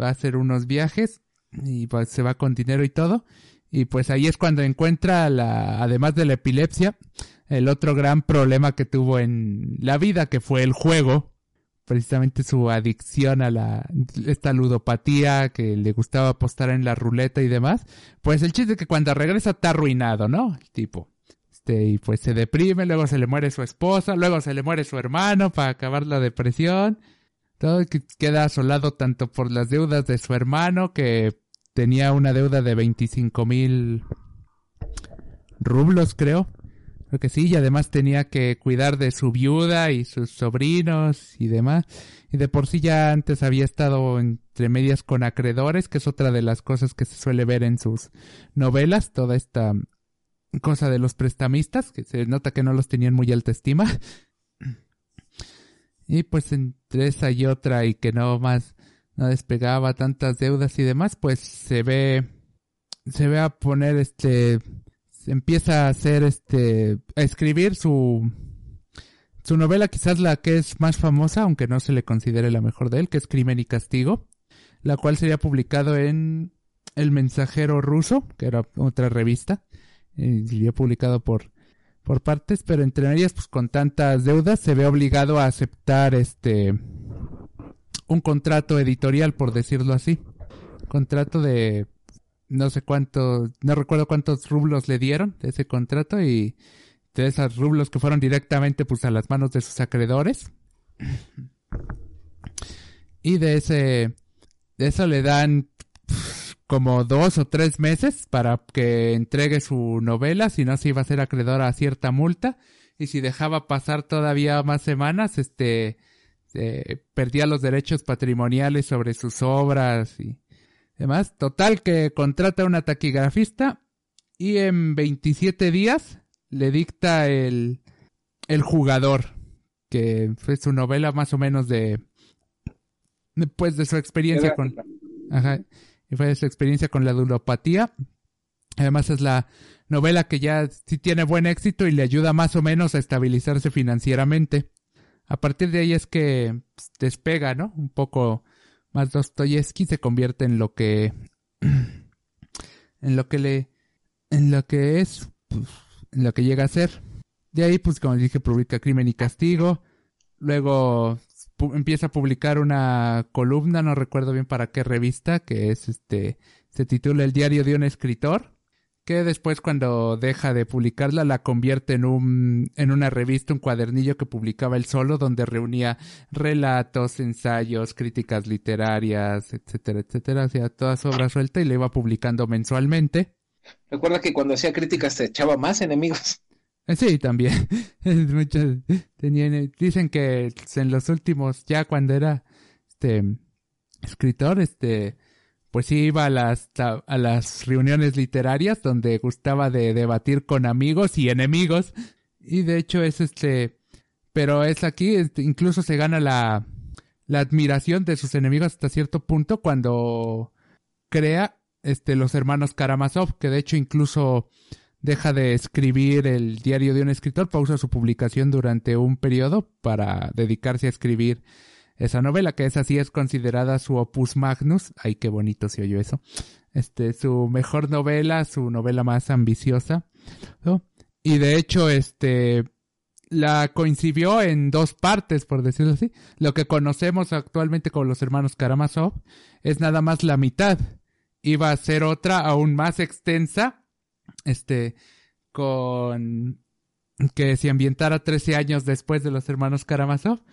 [SPEAKER 3] Va a hacer unos viajes y pues se va con dinero y todo. Y pues ahí es cuando encuentra la, además de la epilepsia, el otro gran problema que tuvo en la vida, que fue el juego. Precisamente su adicción a la, esta ludopatía, que le gustaba apostar en la ruleta y demás. Pues el chiste es que cuando regresa está arruinado, ¿no? El tipo. Este, y pues se deprime, luego se le muere su esposa, luego se le muere su hermano para acabar la depresión. Todo que queda asolado tanto por las deudas de su hermano, que tenía una deuda de 25 mil rublos, creo. Creo que sí, y además tenía que cuidar de su viuda y sus sobrinos y demás. Y de por sí ya antes había estado entre medias con acreedores, que es otra de las cosas que se suele ver en sus novelas, toda esta cosa de los prestamistas, que se nota que no los tenían muy alta estima. Y pues entre esa y otra y que no más no despegaba tantas deudas y demás, pues se ve se ve a poner este empieza a hacer este a escribir su su novela quizás la que es más famosa, aunque no se le considere la mejor de él, que es Crimen y Castigo, la cual sería publicado en El Mensajero Ruso, que era otra revista, y sería publicado por por partes, pero entre ellas pues con tantas deudas se ve obligado a aceptar este un contrato editorial, por decirlo así. Contrato de no sé cuánto, no recuerdo cuántos rublos le dieron de ese contrato y de esos rublos que fueron directamente pues a las manos de sus acreedores. Y de ese, de eso le dan como dos o tres meses para que entregue su novela, si no se iba a ser acreedor a cierta multa. Y si dejaba pasar todavía más semanas, este, eh, perdía los derechos patrimoniales sobre sus obras y demás. Total que contrata a una taquigrafista y en 27 días le dicta el, el jugador, que fue su novela más o menos de, pues de su experiencia con, ajá, y fue su experiencia con la ludopatía. Además es la novela que ya sí tiene buen éxito y le ayuda más o menos a estabilizarse financieramente. A partir de ahí es que pues, despega, ¿no? Un poco más Dostoyevsky se convierte en lo que *clears throat* en lo que le en lo que es pues, en lo que llega a ser. De ahí pues como dije publica Crimen y Castigo, luego empieza a publicar una columna, no recuerdo bien para qué revista, que es este se titula El diario de un escritor que después cuando deja de publicarla la convierte en un en una revista, un cuadernillo que publicaba él solo donde reunía relatos, ensayos, críticas literarias, etcétera, etcétera, hacía toda su obra suelta y le iba publicando mensualmente.
[SPEAKER 4] Recuerda que cuando hacía críticas te echaba más enemigos.
[SPEAKER 3] Eh, Sí, también. *laughs* Muchos tenían, dicen que en los últimos, ya cuando era este escritor, este pues sí iba a las a las reuniones literarias donde gustaba de debatir con amigos y enemigos. Y de hecho es este pero es aquí incluso se gana la la admiración de sus enemigos hasta cierto punto cuando crea este los hermanos Karamazov que de hecho incluso deja de escribir el diario de un escritor, pausa su publicación durante un periodo para dedicarse a escribir esa novela, que esa sí es considerada su opus magnus. Ay, qué bonito se oyó eso. Este, su mejor novela, su novela más ambiciosa. Y de hecho, este, la coincidió en dos partes, por decirlo así. Lo que conocemos actualmente como los hermanos Karamazov es nada más la mitad. Iba a ser otra aún más extensa, este, con que se ambientara 13 años después de los hermanos Karamazov,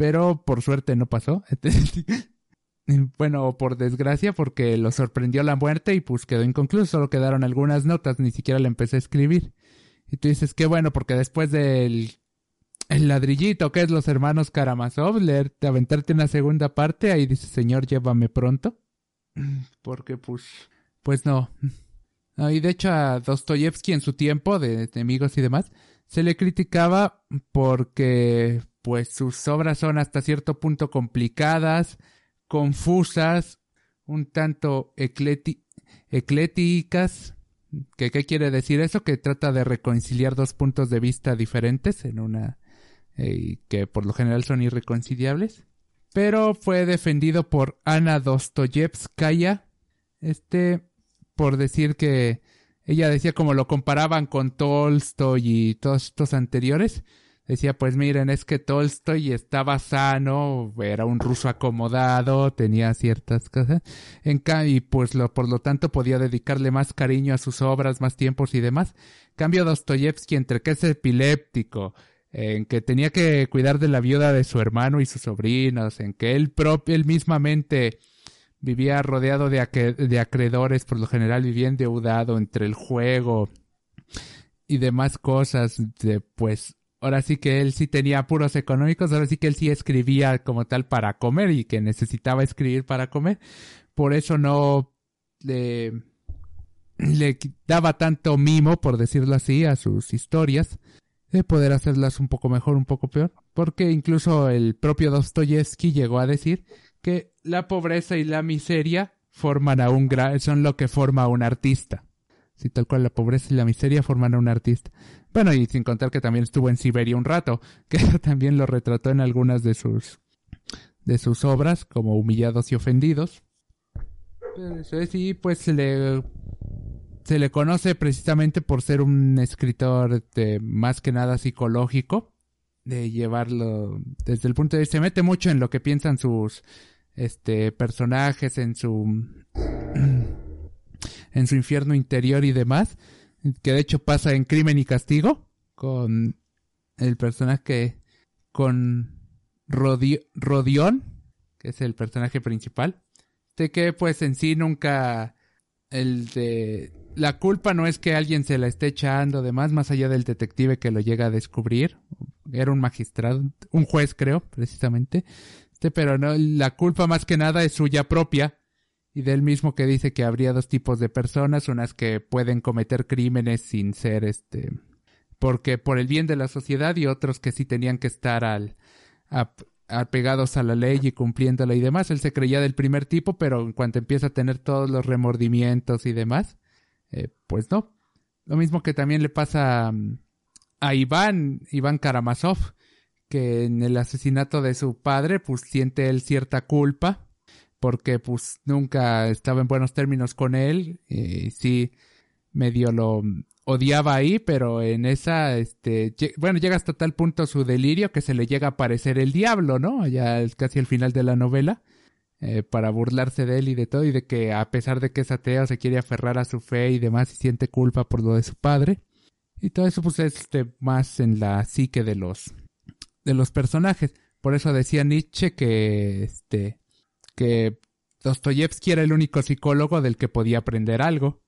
[SPEAKER 3] pero por suerte no pasó. *laughs* bueno, por desgracia, porque lo sorprendió la muerte y pues quedó inconcluso, solo quedaron algunas notas, ni siquiera le empecé a escribir. Y tú dices, qué bueno, porque después del el ladrillito que es los hermanos Karamazov, leerte, aventarte una segunda parte, ahí dice, señor, llévame pronto. *clears throat* Porque pues, pues no. No, y de hecho a Dostoyevsky en su tiempo, de enemigos y demás, se le criticaba porque pues sus obras son hasta cierto punto complicadas, confusas, un tanto ecléticas. ¿Qué, ¿Qué quiere decir eso? Que trata de reconciliar dos puntos de vista diferentes en una... eh, que por lo general son irreconciliables. Pero fue defendido por Ana Dostoyevskaya, este, por decir que ella decía como lo comparaban con Tolstoy y todos estos anteriores. Decía, pues miren, es que Tolstoy estaba sano, era un ruso acomodado, tenía ciertas cosas. En y pues lo, por lo tanto podía dedicarle más cariño a sus obras, más tiempos y demás. Cambio Dostoyevsky entre que es epiléptico, en que tenía que cuidar de la viuda de su hermano y sus sobrinos, en que él propio, él mismamente vivía rodeado de acreedores, por lo general vivía endeudado entre el juego y demás cosas, de, pues ahora sí que él sí tenía apuros económicos, ahora sí que él sí escribía como tal para comer y que necesitaba escribir para comer, por eso no le, daba tanto mimo, por decirlo así, a sus historias, de poder hacerlas un poco mejor, un poco peor, porque incluso el propio Dostoyevsky llegó a decir que la pobreza y la miseria forman a un gra- son lo que forma a un artista. Sí, tal cual la pobreza y la miseria forman a un artista. Bueno, y sin contar que también estuvo en Siberia un rato, *laughs* que también lo retrató en algunas de sus de sus obras, como Humillados y Ofendidos. Pero eso es, y pues se le se le conoce precisamente por ser un escritor de más que nada psicológico, de llevarlo desde el punto de vista, se mete mucho en lo que piensan sus este personajes, en su *clears throat* en su infierno interior y demás, que de hecho pasa en Crimen y Castigo con el personaje con Rodi- Rodión, que es el personaje principal, de que pues en sí nunca el de la culpa no es que alguien se la esté echando demás más allá del detective que lo llega a descubrir. Era un magistrado un juez creo precisamente. Este pero no la culpa más que nada es suya propia y del mismo que dice que habría dos tipos de personas unas que pueden cometer crímenes sin ser este porque por el bien de la sociedad y otros que sí tenían que estar al a- apegados a la ley y cumpliéndola y demás. Él se creía del primer tipo, pero en cuanto empieza a tener todos los remordimientos y demás, eh, pues no. Lo mismo que también le pasa mm, a Iván, Iván Karamazov, que en el asesinato de su padre, pues siente él cierta culpa, porque pues nunca estaba en buenos términos con él, y sí medio lo odiaba ahí, pero en esa, este, bueno, llega hasta tal punto su delirio que se le llega a aparecer el diablo, ¿no? Ya es casi el final de la novela, eh, para burlarse de él y de todo, y de que a pesar de que es ateo, se quiere aferrar a su fe y demás, y siente culpa por lo de su padre. Y todo eso, pues, es este, más en la psique de los, de los personajes. Por eso decía Nietzsche que, este, que Dostoyevsky era el único psicólogo del que podía aprender algo.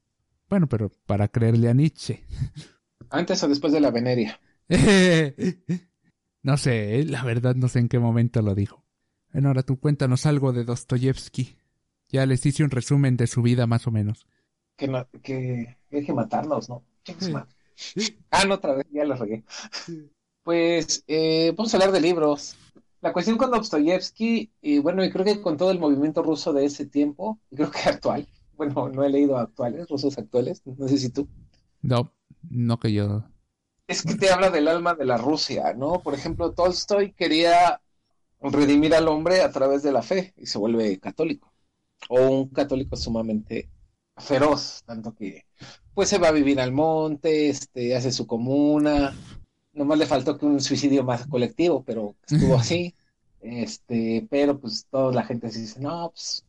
[SPEAKER 3] Bueno, pero para creerle a Nietzsche. *laughs*
[SPEAKER 4] Antes o después de la veneria. *laughs*
[SPEAKER 3] no sé, eh, la verdad no sé en qué momento lo dijo. Bueno, ahora tú cuéntanos algo de Dostoyevsky. Ya les hice un resumen de su vida más o menos.
[SPEAKER 4] Que, no, que que matarnos, ¿no? Ah, no, otra vez, ya lo regué. Pues eh, vamos a hablar de libros. La cuestión con Dostoyevsky, y bueno, y creo que con todo el movimiento ruso de ese tiempo, y creo que *laughs* actual, bueno, no he leído actuales, rusos actuales, no sé si tú,
[SPEAKER 3] No, no que yo.
[SPEAKER 4] es que te habla del alma de la Rusia, ¿no? Por ejemplo, Tolstoy quería redimir al hombre a través de la fe y se vuelve católico, o un católico sumamente feroz, tanto que pues se va a vivir al monte, este, hace su comuna, nomás le faltó que un suicidio más colectivo, pero estuvo así, *laughs* este, pero pues toda la gente se dice, no, pues,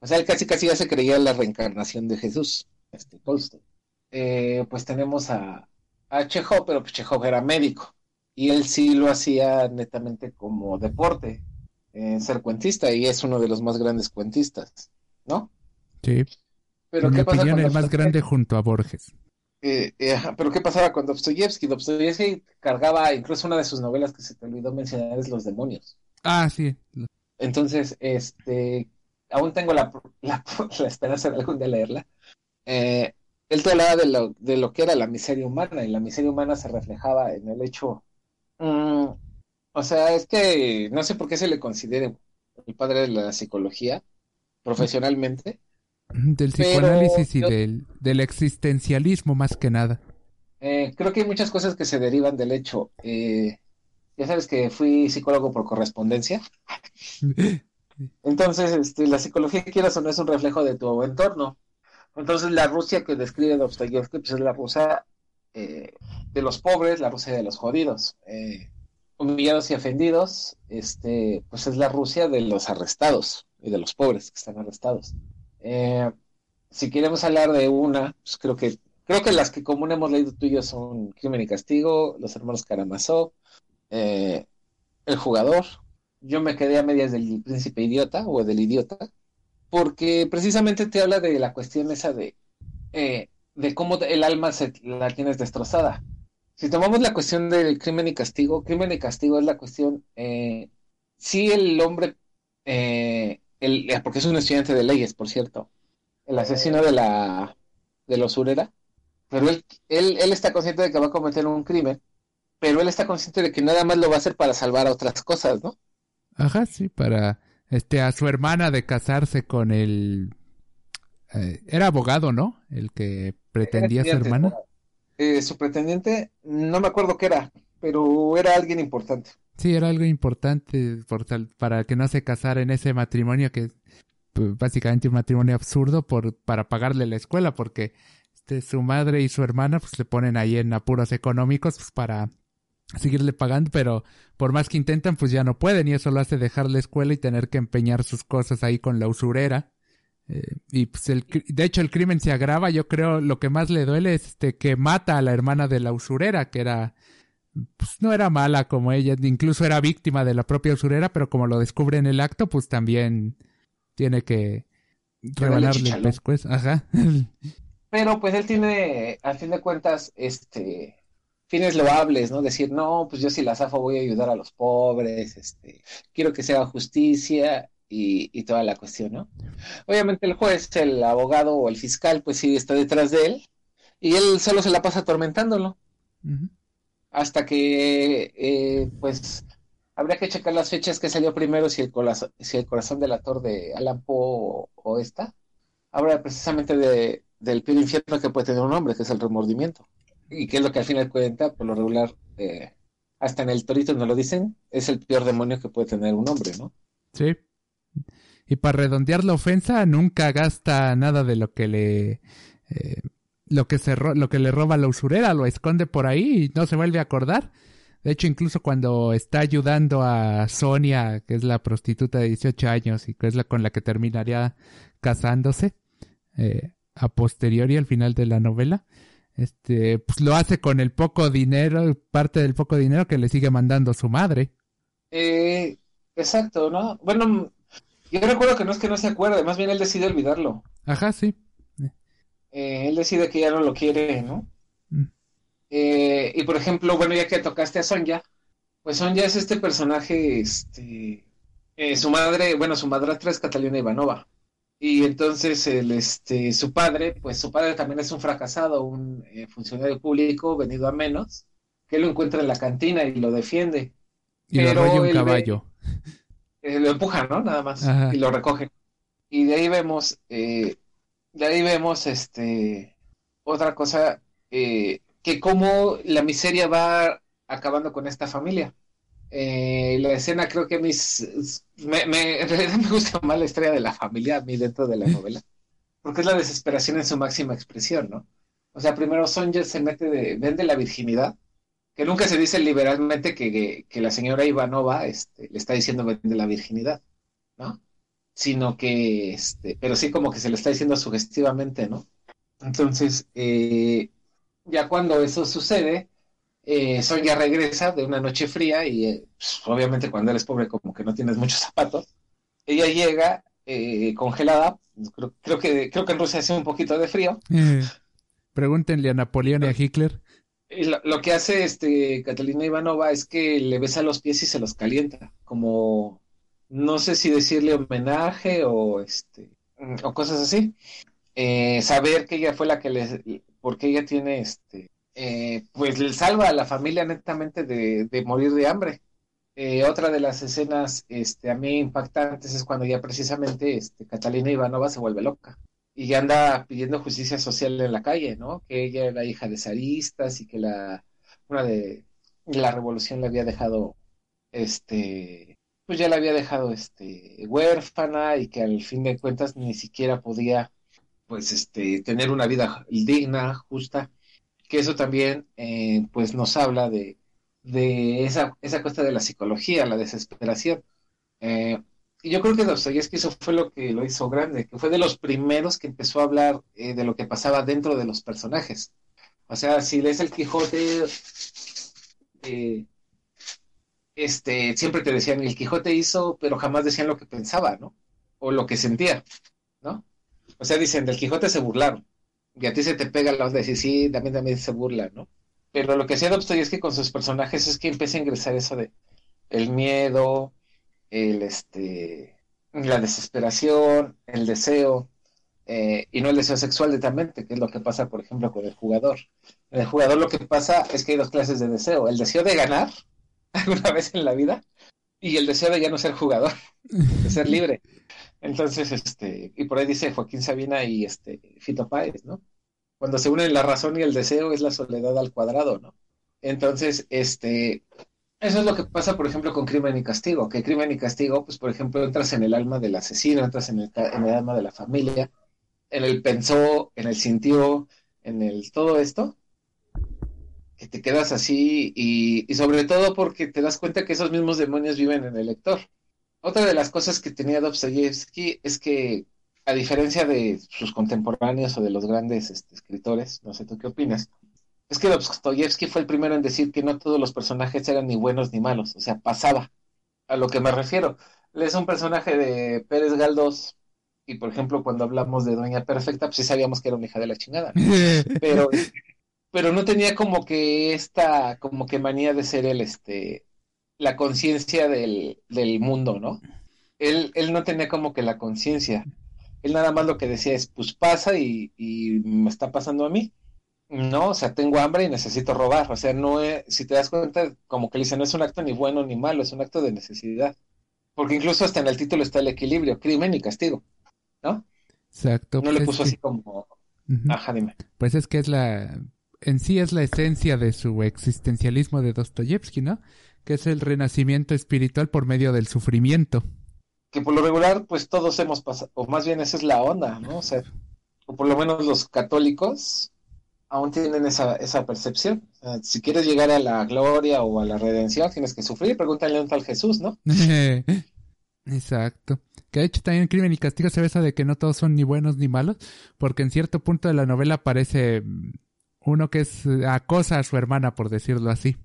[SPEAKER 4] o sea, él casi casi ya se creía en la reencarnación de Jesús, este, Tolstoy. Eh, pues tenemos a, a Chekhov, pero pues Chekhov era médico y él sí lo hacía netamente como deporte, eh, ser cuentista y es uno de los más grandes cuentistas, ¿no?
[SPEAKER 3] Sí.
[SPEAKER 4] Pero
[SPEAKER 3] en mi
[SPEAKER 4] ¿qué pasa
[SPEAKER 3] opinión, el más grande junto a Borges.
[SPEAKER 4] Eh, eh, pero ¿qué pasaba con Dostoyevsky? Dostoyevsky cargaba, incluso una de sus novelas que se te olvidó mencionar es Los demonios.
[SPEAKER 3] Ah, sí.
[SPEAKER 4] Entonces, este, aún tengo la, la, *laughs* la esperanza de algún día leerla. Eh, él te hablaba de lo, de lo que era la miseria humana, y la miseria humana se reflejaba en el hecho, mm, o sea, es que no sé por qué se le considere el padre de la psicología profesionalmente,
[SPEAKER 3] Del
[SPEAKER 4] Pero
[SPEAKER 3] psicoanálisis y
[SPEAKER 4] yo-
[SPEAKER 3] del, del existencialismo más que nada.
[SPEAKER 4] Eh, creo que hay muchas cosas que se derivan del hecho. Eh, ya sabes que fui psicólogo por correspondencia. *laughs* Entonces, este, la psicología, quieras o no, es un reflejo de tu entorno. Entonces, la Rusia que describe Dostoyevsky pues, es la Rusia eh, de los pobres, la Rusia de los jodidos, eh, humillados y ofendidos. Este, pues es la Rusia de los arrestados y de los pobres que están arrestados. Eh, si queremos hablar de una, pues creo que Creo que las que común hemos leído tú y yo son Crimen y Castigo, Los Hermanos Karamazov, eh, El Jugador. Yo me quedé a medias del Príncipe Idiota o del Idiota, porque precisamente te habla de la cuestión esa de, eh, de cómo el alma se, la tienes destrozada. Si tomamos la cuestión del Crimen y Castigo, Crimen y Castigo es la cuestión, si el hombre, el, porque es un estudiante de leyes, por cierto, el asesino de la, de la usurera, pero él, él, él está consciente de que va a cometer un crimen, pero él está consciente de que nada más lo va a hacer para salvar a otras cosas, ¿no?
[SPEAKER 3] Ajá, sí, para este a su hermana de casarse con el eh, era abogado, ¿no? El que pretendía a su
[SPEAKER 4] Estudiante,
[SPEAKER 3] hermana.
[SPEAKER 4] Eh, su pretendiente, no me acuerdo qué era, pero era alguien importante.
[SPEAKER 3] Sí, era algo importante por para que no se casara en ese matrimonio que pues, básicamente un matrimonio absurdo por para pagarle la escuela porque este, su madre y su hermana pues le ponen ahí en apuros económicos pues, para seguirle pagando, pero por más que intentan pues ya no pueden y eso lo hace dejar la escuela y tener que empeñar sus cosas ahí con la usurera. Eh, y pues el, de hecho el crimen se agrava, yo creo lo que más le duele es este que mata a la hermana de la usurera, que era pues no era mala como ella, incluso era víctima de la propia usurera, pero como lo descubre en el acto, pues también tiene que rebanarle el pescuezo. Ajá.
[SPEAKER 4] Pero pues él tiene, al fin de cuentas, este, fines loables, ¿no? Decir, no, pues yo si la zafo voy a ayudar a los pobres, este, quiero que se haga justicia y, y toda la cuestión, ¿no? Obviamente el juez, el abogado o el fiscal, pues sí está detrás de él y él solo se la pasa atormentándolo
[SPEAKER 3] Ujú.
[SPEAKER 4] Hasta que, eh, pues, Habría que checar las fechas que salió primero, si el, corazón, si el corazón del de Alan Poe o, o esta. Habla precisamente de, del peor infierno que puede tener un hombre, que es el remordimiento. Y que es lo que al final cuenta, por lo regular, eh, hasta en el torito no lo dicen, es el peor demonio que puede tener un hombre, ¿no?
[SPEAKER 3] Sí. Y para redondear la ofensa, nunca gasta nada de lo que le. eh, lo, que se ro- lo que le roba la usurera, lo esconde por ahí y no se vuelve a acordar. De hecho, incluso cuando está ayudando a Sonia, que es la prostituta de 18 años y que es la con la que terminaría casándose, eh, a posteriori al final de la novela, este, pues lo hace con el poco dinero, parte del poco dinero que le sigue mandando su madre.
[SPEAKER 4] Eh, exacto, ¿no? Bueno, yo recuerdo que no es que no se acuerde, más bien él decide olvidarlo.
[SPEAKER 3] Ajá, sí.
[SPEAKER 4] Eh, él decide que ya no lo quiere, ¿no?
[SPEAKER 3] Mm.
[SPEAKER 4] Eh, y por ejemplo, bueno, ya que tocaste a Sonja, pues Sonja es este personaje, este, eh, su madre, bueno, su madrastra es Catalina Ivanova. Y entonces el, este, su padre, pues su padre también es un fracasado, un funcionario público venido a menos, que lo encuentra en la cantina y lo defiende.
[SPEAKER 3] Y lo
[SPEAKER 4] Pero
[SPEAKER 3] un
[SPEAKER 4] él
[SPEAKER 3] caballo.
[SPEAKER 4] Lo empujan, ¿no? Nada más.
[SPEAKER 3] Ajá.
[SPEAKER 4] Y lo recogen. Y de ahí vemos, eh, de ahí vemos, este, otra cosa, eh, que cómo la miseria va acabando con esta familia. Eh, la escena creo que mis, me, me- *laughs* en realidad me gusta más la historia de la familia a mí dentro de la *laughs* novela, porque es la desesperación en su máxima expresión, ¿no? O sea, primero Sonja se mete de, vende la virginidad, que nunca se dice liberalmente que, que, que la señora Ivanova este, le está diciendo vende la virginidad, ¿no? Sino que, este, pero sí como que se lo está diciendo sugestivamente, ¿no? Entonces, eh, ya cuando eso sucede, eh, Sonja regresa de una noche fría y eh, pues, obviamente cuando eres pobre como que no tienes muchos zapatos. Ella llega eh, congelada, creo, creo que, creo que en Rusia hace un poquito de frío,
[SPEAKER 3] Pregúntenle a Napoleón y a Hitler.
[SPEAKER 4] Y lo, lo que hace este Catalina Ivanova es que le besa los pies y se los calienta, como no sé si decirle homenaje o este o cosas así. Eh, saber que ella fue la que le, porque ella tiene este, eh, pues le salva a la familia netamente de, de morir de hambre. Eh, otra de las escenas este, a mí impactantes es cuando ya precisamente este, Catalina Ivanova se vuelve loca y ya anda pidiendo justicia social en la calle, ¿no? Que ella era hija de zaristas y que la una de la revolución le había dejado este pues ya la había dejado este huérfana y que al fin de cuentas ni siquiera podía pues este tener una vida digna, justa, que eso también eh, pues nos habla de de esa esa cuesta de la psicología, la desesperación. Eh, y yo creo que Dostoyevsky eso fue lo que lo hizo grande, que fue de los primeros que empezó a hablar eh, de lo que pasaba dentro de los personajes. O sea, si lees el Quijote, este, siempre te decían, el Quijote hizo, pero jamás decían lo que pensaba, ¿no? O lo que sentía, ¿no? O sea, dicen, del Quijote se burlaron. Y a ti se te pega la onda de decir, sí, también, también se burlan, ¿no? Pero lo que hacía Dostoyevsky con sus personajes es que empieza a ingresar eso de el miedo, el este la desesperación, el deseo, eh, y no el deseo sexual netamente, que es lo que pasa, por ejemplo, con el jugador. En el jugador lo que pasa es que hay dos clases de deseo, el deseo de ganar *laughs* alguna vez en la vida y el deseo de ya no ser jugador, *laughs* de ser libre. Entonces, este, y por ahí dice Joaquín Sabina y este Fito Páez, ¿no? Cuando se unen la razón y el deseo es la soledad al cuadrado, ¿no? Entonces, este, eso es lo que pasa, por ejemplo, con Crimen y Castigo, que Crimen y Castigo, pues, por ejemplo, entras en el alma del asesino, entras en el, en el alma de la familia, en el pensó, en el sintió, en el todo esto, que te quedas así y, y sobre todo porque te das cuenta que esos mismos demonios viven en el lector. Otra de las cosas que tenía Dostoyevsky es que, a diferencia de sus contemporáneos o de los grandes este, escritores, no sé tú qué opinas, es que Dostoyevsky fue el primero en decir que no todos los personajes eran ni buenos ni malos, o sea, pasaba. A lo que me refiero, lees un personaje de Pérez Galdós y, por ejemplo, cuando hablamos de Doña Perfecta, pues sí sabíamos que era una hija de la chingada, ¿no? *laughs* pero, pero no tenía como que esta, como que manía de ser el, este, la conciencia del, del mundo, ¿no? Él, él no tenía como que la conciencia. Él nada más lo que decía es, pues pasa y, y me está pasando a mí. No, o sea, tengo hambre y necesito robar. O sea, no es, si te das cuenta, como que le dicen, no es un acto ni bueno ni malo, es un acto de necesidad. Porque incluso hasta en el título está el equilibrio, crimen y castigo, ¿no?
[SPEAKER 3] Exacto.
[SPEAKER 4] No le
[SPEAKER 3] pues
[SPEAKER 4] puso así
[SPEAKER 3] que-
[SPEAKER 4] como, ajá, dime.
[SPEAKER 3] Pues es que es la... En sí es la esencia de su existencialismo de Dostoyevsky, ¿no? Que es el renacimiento espiritual por medio del sufrimiento.
[SPEAKER 4] Que por lo regular, pues todos hemos pasado, o más bien esa es la onda, ¿no? O sea, o por lo menos los católicos aún tienen esa, esa percepción. O sea, si quieres llegar a la gloria o a la redención, tienes que sufrir. Pregúntale a un tal Jesús, ¿no? *laughs*
[SPEAKER 3] Exacto. Que de hecho también en Crimen y Castigo se de que no todos son ni buenos ni malos, porque en cierto punto de la novela aparece mm, uno que es eh, acosa a su hermana, por decirlo así.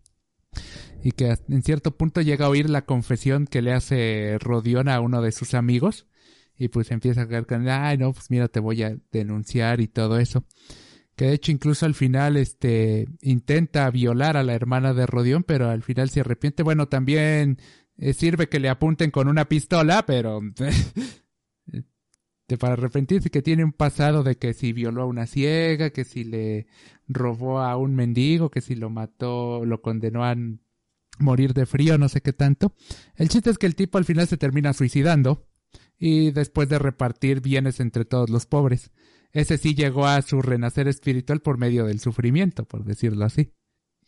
[SPEAKER 3] Y que en cierto punto llega a oír la confesión que le hace Rodion a uno de sus amigos. Y pues empieza a caer con, ay no, pues mira, te voy a denunciar y todo eso. Que de hecho incluso al final este intenta violar a la hermana de Rodión, pero al final se arrepiente. Bueno, también eh, sirve que le apunten con una pistola, pero *laughs* de para arrepentirse que tiene un pasado de que si violó a una ciega, que si le robó a un mendigo, que si lo mató, lo condenó a morir de frío, no sé qué tanto. El chiste es que el tipo al final se termina suicidando y después de repartir bienes entre todos los pobres. Ese sí llegó a su renacer espiritual por medio del sufrimiento, por decirlo así.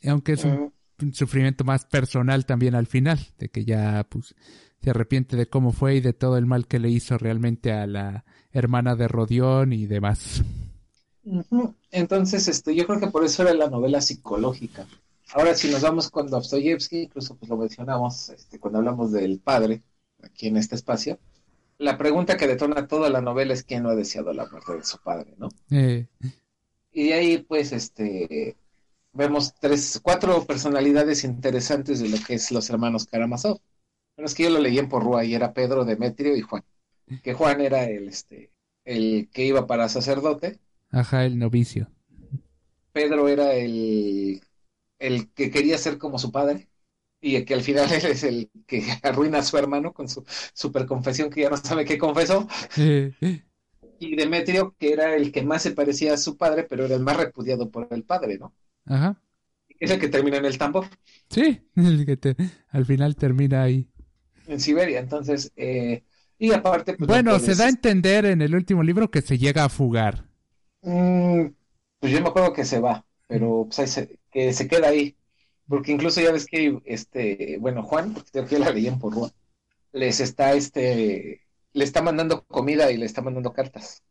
[SPEAKER 3] Y Aunque es un un sufrimiento más personal también al final, de que ya pues se arrepiente de cómo fue y de todo el mal que le hizo realmente a la hermana de Rodión y demás.
[SPEAKER 4] Entonces, este, yo creo que por eso era la novela psicológica. Ahora, si nos vamos con Dostoyevsky, incluso pues lo mencionamos este, cuando hablamos del padre, aquí en este espacio, la pregunta que detona toda la novela es quién no ha deseado la muerte de su padre, ¿no?
[SPEAKER 3] Eh,
[SPEAKER 4] Y de ahí, pues, este, vemos tres, cuatro personalidades interesantes de lo que es los hermanos Karamazov. Bueno, es que yo lo leí en Porrúa y era Pedro, Demetrio y Juan. Que Juan era el, este, el que iba para sacerdote.
[SPEAKER 3] ajá, el novicio.
[SPEAKER 4] Pedro era el, el que quería ser como su padre. Y que al final él *laughs* es el que *laughs* arruina a su hermano con su super confesión que ya no sabe qué confesó. *laughs* Y Demetrio, que era el que más se parecía a su padre, pero era el más repudiado por el padre, ¿no?
[SPEAKER 3] ajá.
[SPEAKER 4] Es el que termina en el tambor.
[SPEAKER 3] Sí, el que te- al final termina ahí.
[SPEAKER 4] en Siberia. Entonces, eh, y aparte, pues, no
[SPEAKER 3] Bueno, se da a entender en el último libro que se llega a fugar.
[SPEAKER 4] Mm, pues yo me acuerdo que se va, pero pues ahí se- que se queda ahí. Porque incluso ya ves que, este, bueno, Juan, porque creo que la leí en Porrúa, les está, este, le está mandando comida y le está mandando cartas.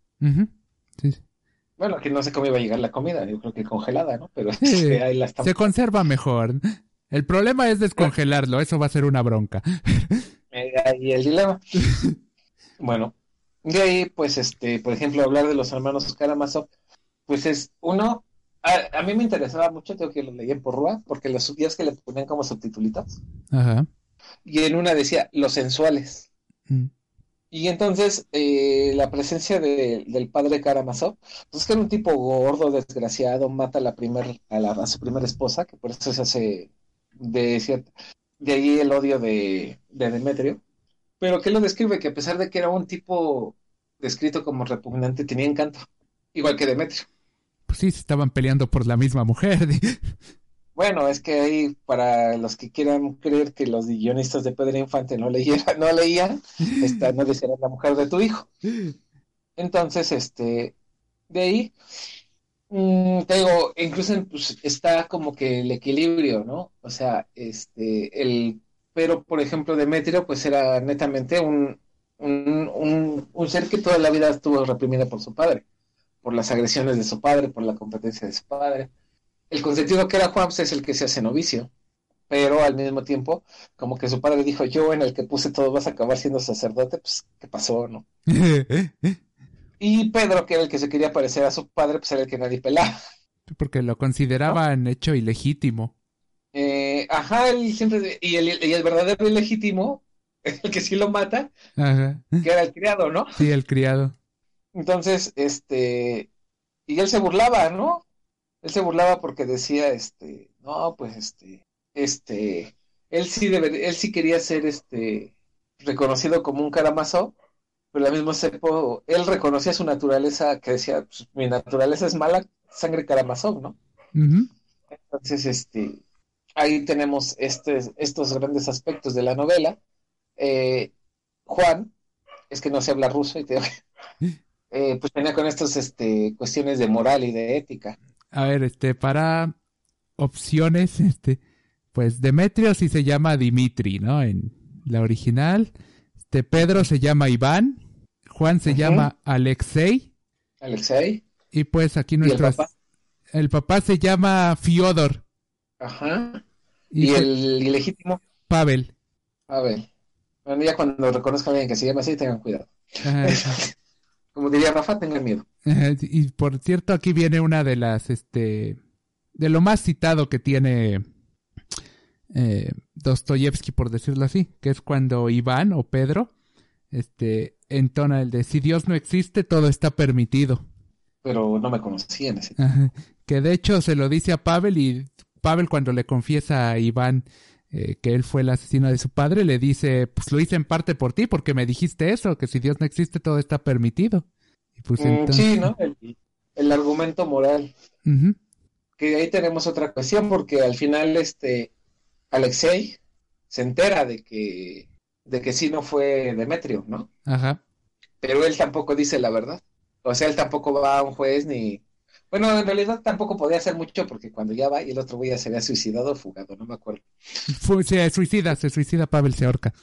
[SPEAKER 3] Sí.
[SPEAKER 4] Bueno, aquí no sé cómo iba a llegar la comida, yo creo que congelada, ¿no? Pero
[SPEAKER 3] Sí,
[SPEAKER 4] este, ahí la está.
[SPEAKER 3] Se conserva mejor. El problema es descongelarlo, eso va a ser una bronca.
[SPEAKER 4] Ahí el dilema. *laughs* Bueno, de ahí, pues, este, por ejemplo, hablar de los hermanos Karamazov, pues es uno, a, a mí me interesaba mucho, tengo que lo leí en Porrúa, porque los días que le ponían como subtitulitos,
[SPEAKER 3] Ajá.
[SPEAKER 4] y en una decía los sensuales.
[SPEAKER 3] Mm.
[SPEAKER 4] Y entonces, eh, la presencia de- del padre Karamazov, pues que era un tipo gordo, desgraciado, mata a la primer, a, la- a su primera esposa, que por eso se hace de cierta, de ahí el odio de, de Demetrio, pero que lo describe que a pesar de que era un tipo descrito como repugnante, tenía encanto, igual que Demetrio.
[SPEAKER 3] Pues sí, se estaban peleando por la misma mujer. *laughs*
[SPEAKER 4] Bueno, es que ahí, para los que quieran creer que los guionistas de Pedro Infante no leyeran, *laughs* no leían, esta no desearan la mujer de tu hijo. *laughs* Entonces, este, de ahí, mm, te digo, incluso pues, está como que el equilibrio, ¿no? O sea, este, el, pero por ejemplo, Demetrio, pues era netamente un, un, un, un ser que toda la vida estuvo reprimida por su padre, por las agresiones de su padre, por la competencia de su padre. El consentido que era Juan pues, es el que se hace novicio, pero al mismo tiempo, como que su padre dijo, yo en el que puse todo vas a acabar siendo sacerdote, pues, ¿qué pasó, no? *laughs* Y Pedro, que era el que se quería parecer a su padre, pues era el que nadie pelaba.
[SPEAKER 3] Porque lo consideraban hecho ilegítimo.
[SPEAKER 4] Eh, ajá, él siempre, y el, y el verdadero ilegítimo, *laughs* el que sí lo mata,
[SPEAKER 3] Ajá.
[SPEAKER 4] que era el criado, ¿no?
[SPEAKER 3] Sí, el criado.
[SPEAKER 4] Entonces, este, y él se burlaba, ¿no? Él se burlaba porque decía, este, no, pues, este, este, él sí debe, él sí quería ser, este, reconocido como un Karamazov, pero al mismo tiempo, él reconocía su naturaleza, que decía, pues, mi naturaleza es mala, sangre Karamazov, ¿no? Entonces, este, ahí tenemos este, estos grandes aspectos de la novela. Eh, Juan, es que no se habla ruso y te eh, pues tenía con estas este, cuestiones de moral y de ética.
[SPEAKER 3] A ver, este, para opciones, este, pues Demetrio sí se llama Dimitri, ¿no? En la original. Este, Pedro se llama Iván. Juan se llama Alexei.
[SPEAKER 4] Alexei
[SPEAKER 3] Y pues aquí
[SPEAKER 4] el
[SPEAKER 3] nuestro...
[SPEAKER 4] papá.
[SPEAKER 3] el papá se llama Fiodor.
[SPEAKER 4] Ajá.
[SPEAKER 3] Y,
[SPEAKER 4] Y
[SPEAKER 3] se-
[SPEAKER 4] el ilegítimo,
[SPEAKER 3] Pavel.
[SPEAKER 4] a ver. Bueno, ya cuando reconozcan a alguien que se llama así, tengan cuidado. *laughs* Como diría Rafa, tengan miedo.
[SPEAKER 3] Y por cierto, aquí viene una de las, este, de lo más citado que tiene eh, Dostoyevsky, por decirlo así, que es cuando Iván o Pedro, este, entona el de si Dios no existe, todo está permitido.
[SPEAKER 4] Pero no me conocían ese.
[SPEAKER 3] Ajá. Que de hecho se lo dice a Pavel y Pavel cuando le confiesa a Iván eh, que él fue el asesino de su padre, le dice, pues lo hice en parte por ti, porque me dijiste eso, que si Dios no existe, todo está permitido. Y pues
[SPEAKER 4] Mm,
[SPEAKER 3] entonces...
[SPEAKER 4] Sí, ¿no? El, el argumento moral. Que ahí tenemos otra cuestión, porque al final, este, Alexei se entera de que, de que sí no fue Demetrio, ¿no?
[SPEAKER 3] Ajá.
[SPEAKER 4] Pero él tampoco dice la verdad. O sea, él tampoco va a un juez ni... Bueno, en realidad tampoco podía hacer mucho porque cuando ya va y el otro güey ya se había suicidado o fugado, no me acuerdo.
[SPEAKER 3] Se suicida, se suicida Pavel, se ahorca.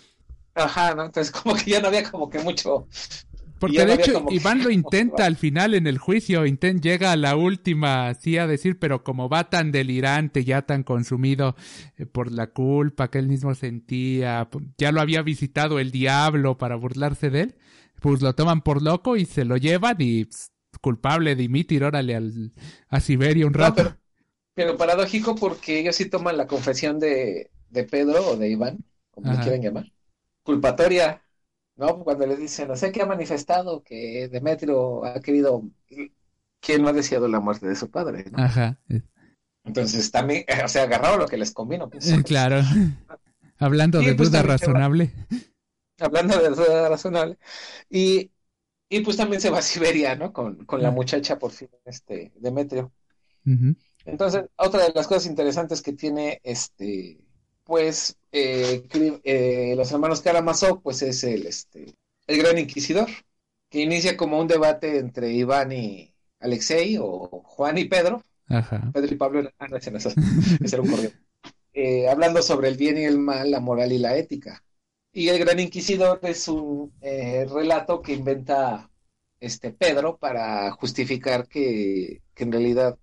[SPEAKER 4] Ajá, ¿no? Entonces como que ya no había como que mucho...
[SPEAKER 3] Porque de hecho
[SPEAKER 4] como
[SPEAKER 3] Iván lo *laughs* intenta al final en el juicio, inten- llega a la última, sí a decir, pero como va tan delirante, ya tan consumido eh, por la culpa que él mismo sentía, ya lo había visitado el diablo para burlarse de él, pues lo toman por loco y se lo llevan y pss, culpable Dimitri, órale al, a Siberia un
[SPEAKER 4] No,
[SPEAKER 3] rato.
[SPEAKER 4] pero, pero paradójico porque ellos sí toman la confesión de, de Pedro o de Iván, como le
[SPEAKER 3] Ajá.
[SPEAKER 4] quieran llamar, culpatoria, ¿no? Cuando le dicen, no sé qué ha manifestado que Demetrio ha querido, ¿quién no ha deseado la muerte de su padre, ¿no?
[SPEAKER 3] Ajá, eh,
[SPEAKER 4] Entonces también, o sea, agarraron lo que les convino. pues.
[SPEAKER 3] eh, claro. *laughs* Hablando de
[SPEAKER 4] pues,
[SPEAKER 3] duda
[SPEAKER 4] va.
[SPEAKER 3] razonable.
[SPEAKER 4] Hablando de duda razonable. Y, y pues también se va a Siberia, ¿no? Con, con la
[SPEAKER 3] Ah.
[SPEAKER 4] muchacha, por fin, este, Demetrio. Entonces, otra de las cosas interesantes que tiene este, pues, eh, eh, los hermanos Karamazov, pues es el, este, el Gran Inquisidor, que inicia como un debate entre Iván y Alexei, o Juan y Pedro,
[SPEAKER 3] Ajá.
[SPEAKER 4] Pedro y Pablo, ah, no, ese no es, ese era un correo, *laughs* eh, hablando sobre el bien y el mal, la moral y la ética. Y el Gran Inquisidor es un eh, relato que inventa este Pedro para justificar que, que en realidad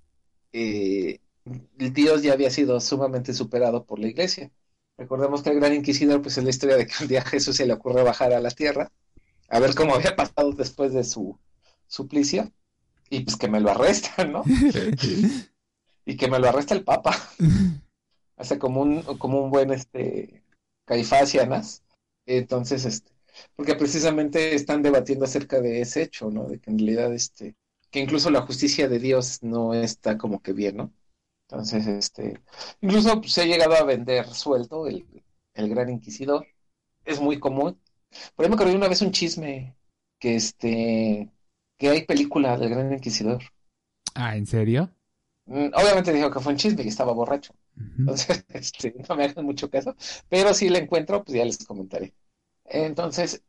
[SPEAKER 4] eh, Dios ya había sido sumamente superado por la iglesia. Recordemos que el Gran Inquisidor, pues es la historia de que un día a *laughs* Jesús se le ocurre bajar a la tierra, a ver cómo había pasado después de su suplicio, y pues que me lo arrestan, ¿no? *laughs* Y que me lo arresta el Papa. *laughs* Hace como un, como un buen este Caifás y Anás. Entonces, este, porque precisamente están debatiendo acerca de ese hecho, ¿no? De que en realidad, este, que incluso la justicia de Dios no está como que bien, ¿no? Entonces, este, incluso se ha llegado a vender suelto el, el Gran Inquisidor. Es muy común. Por ahí me acordé una vez un chisme que este, que hay película del Gran Inquisidor.
[SPEAKER 3] Ah, ¿en serio?
[SPEAKER 4] Mm, Obviamente dijo que fue un chisme y estaba borracho. Entonces, *laughs* este, no me hagan mucho caso, pero si la encuentro, pues ya les comentaré. Entonces,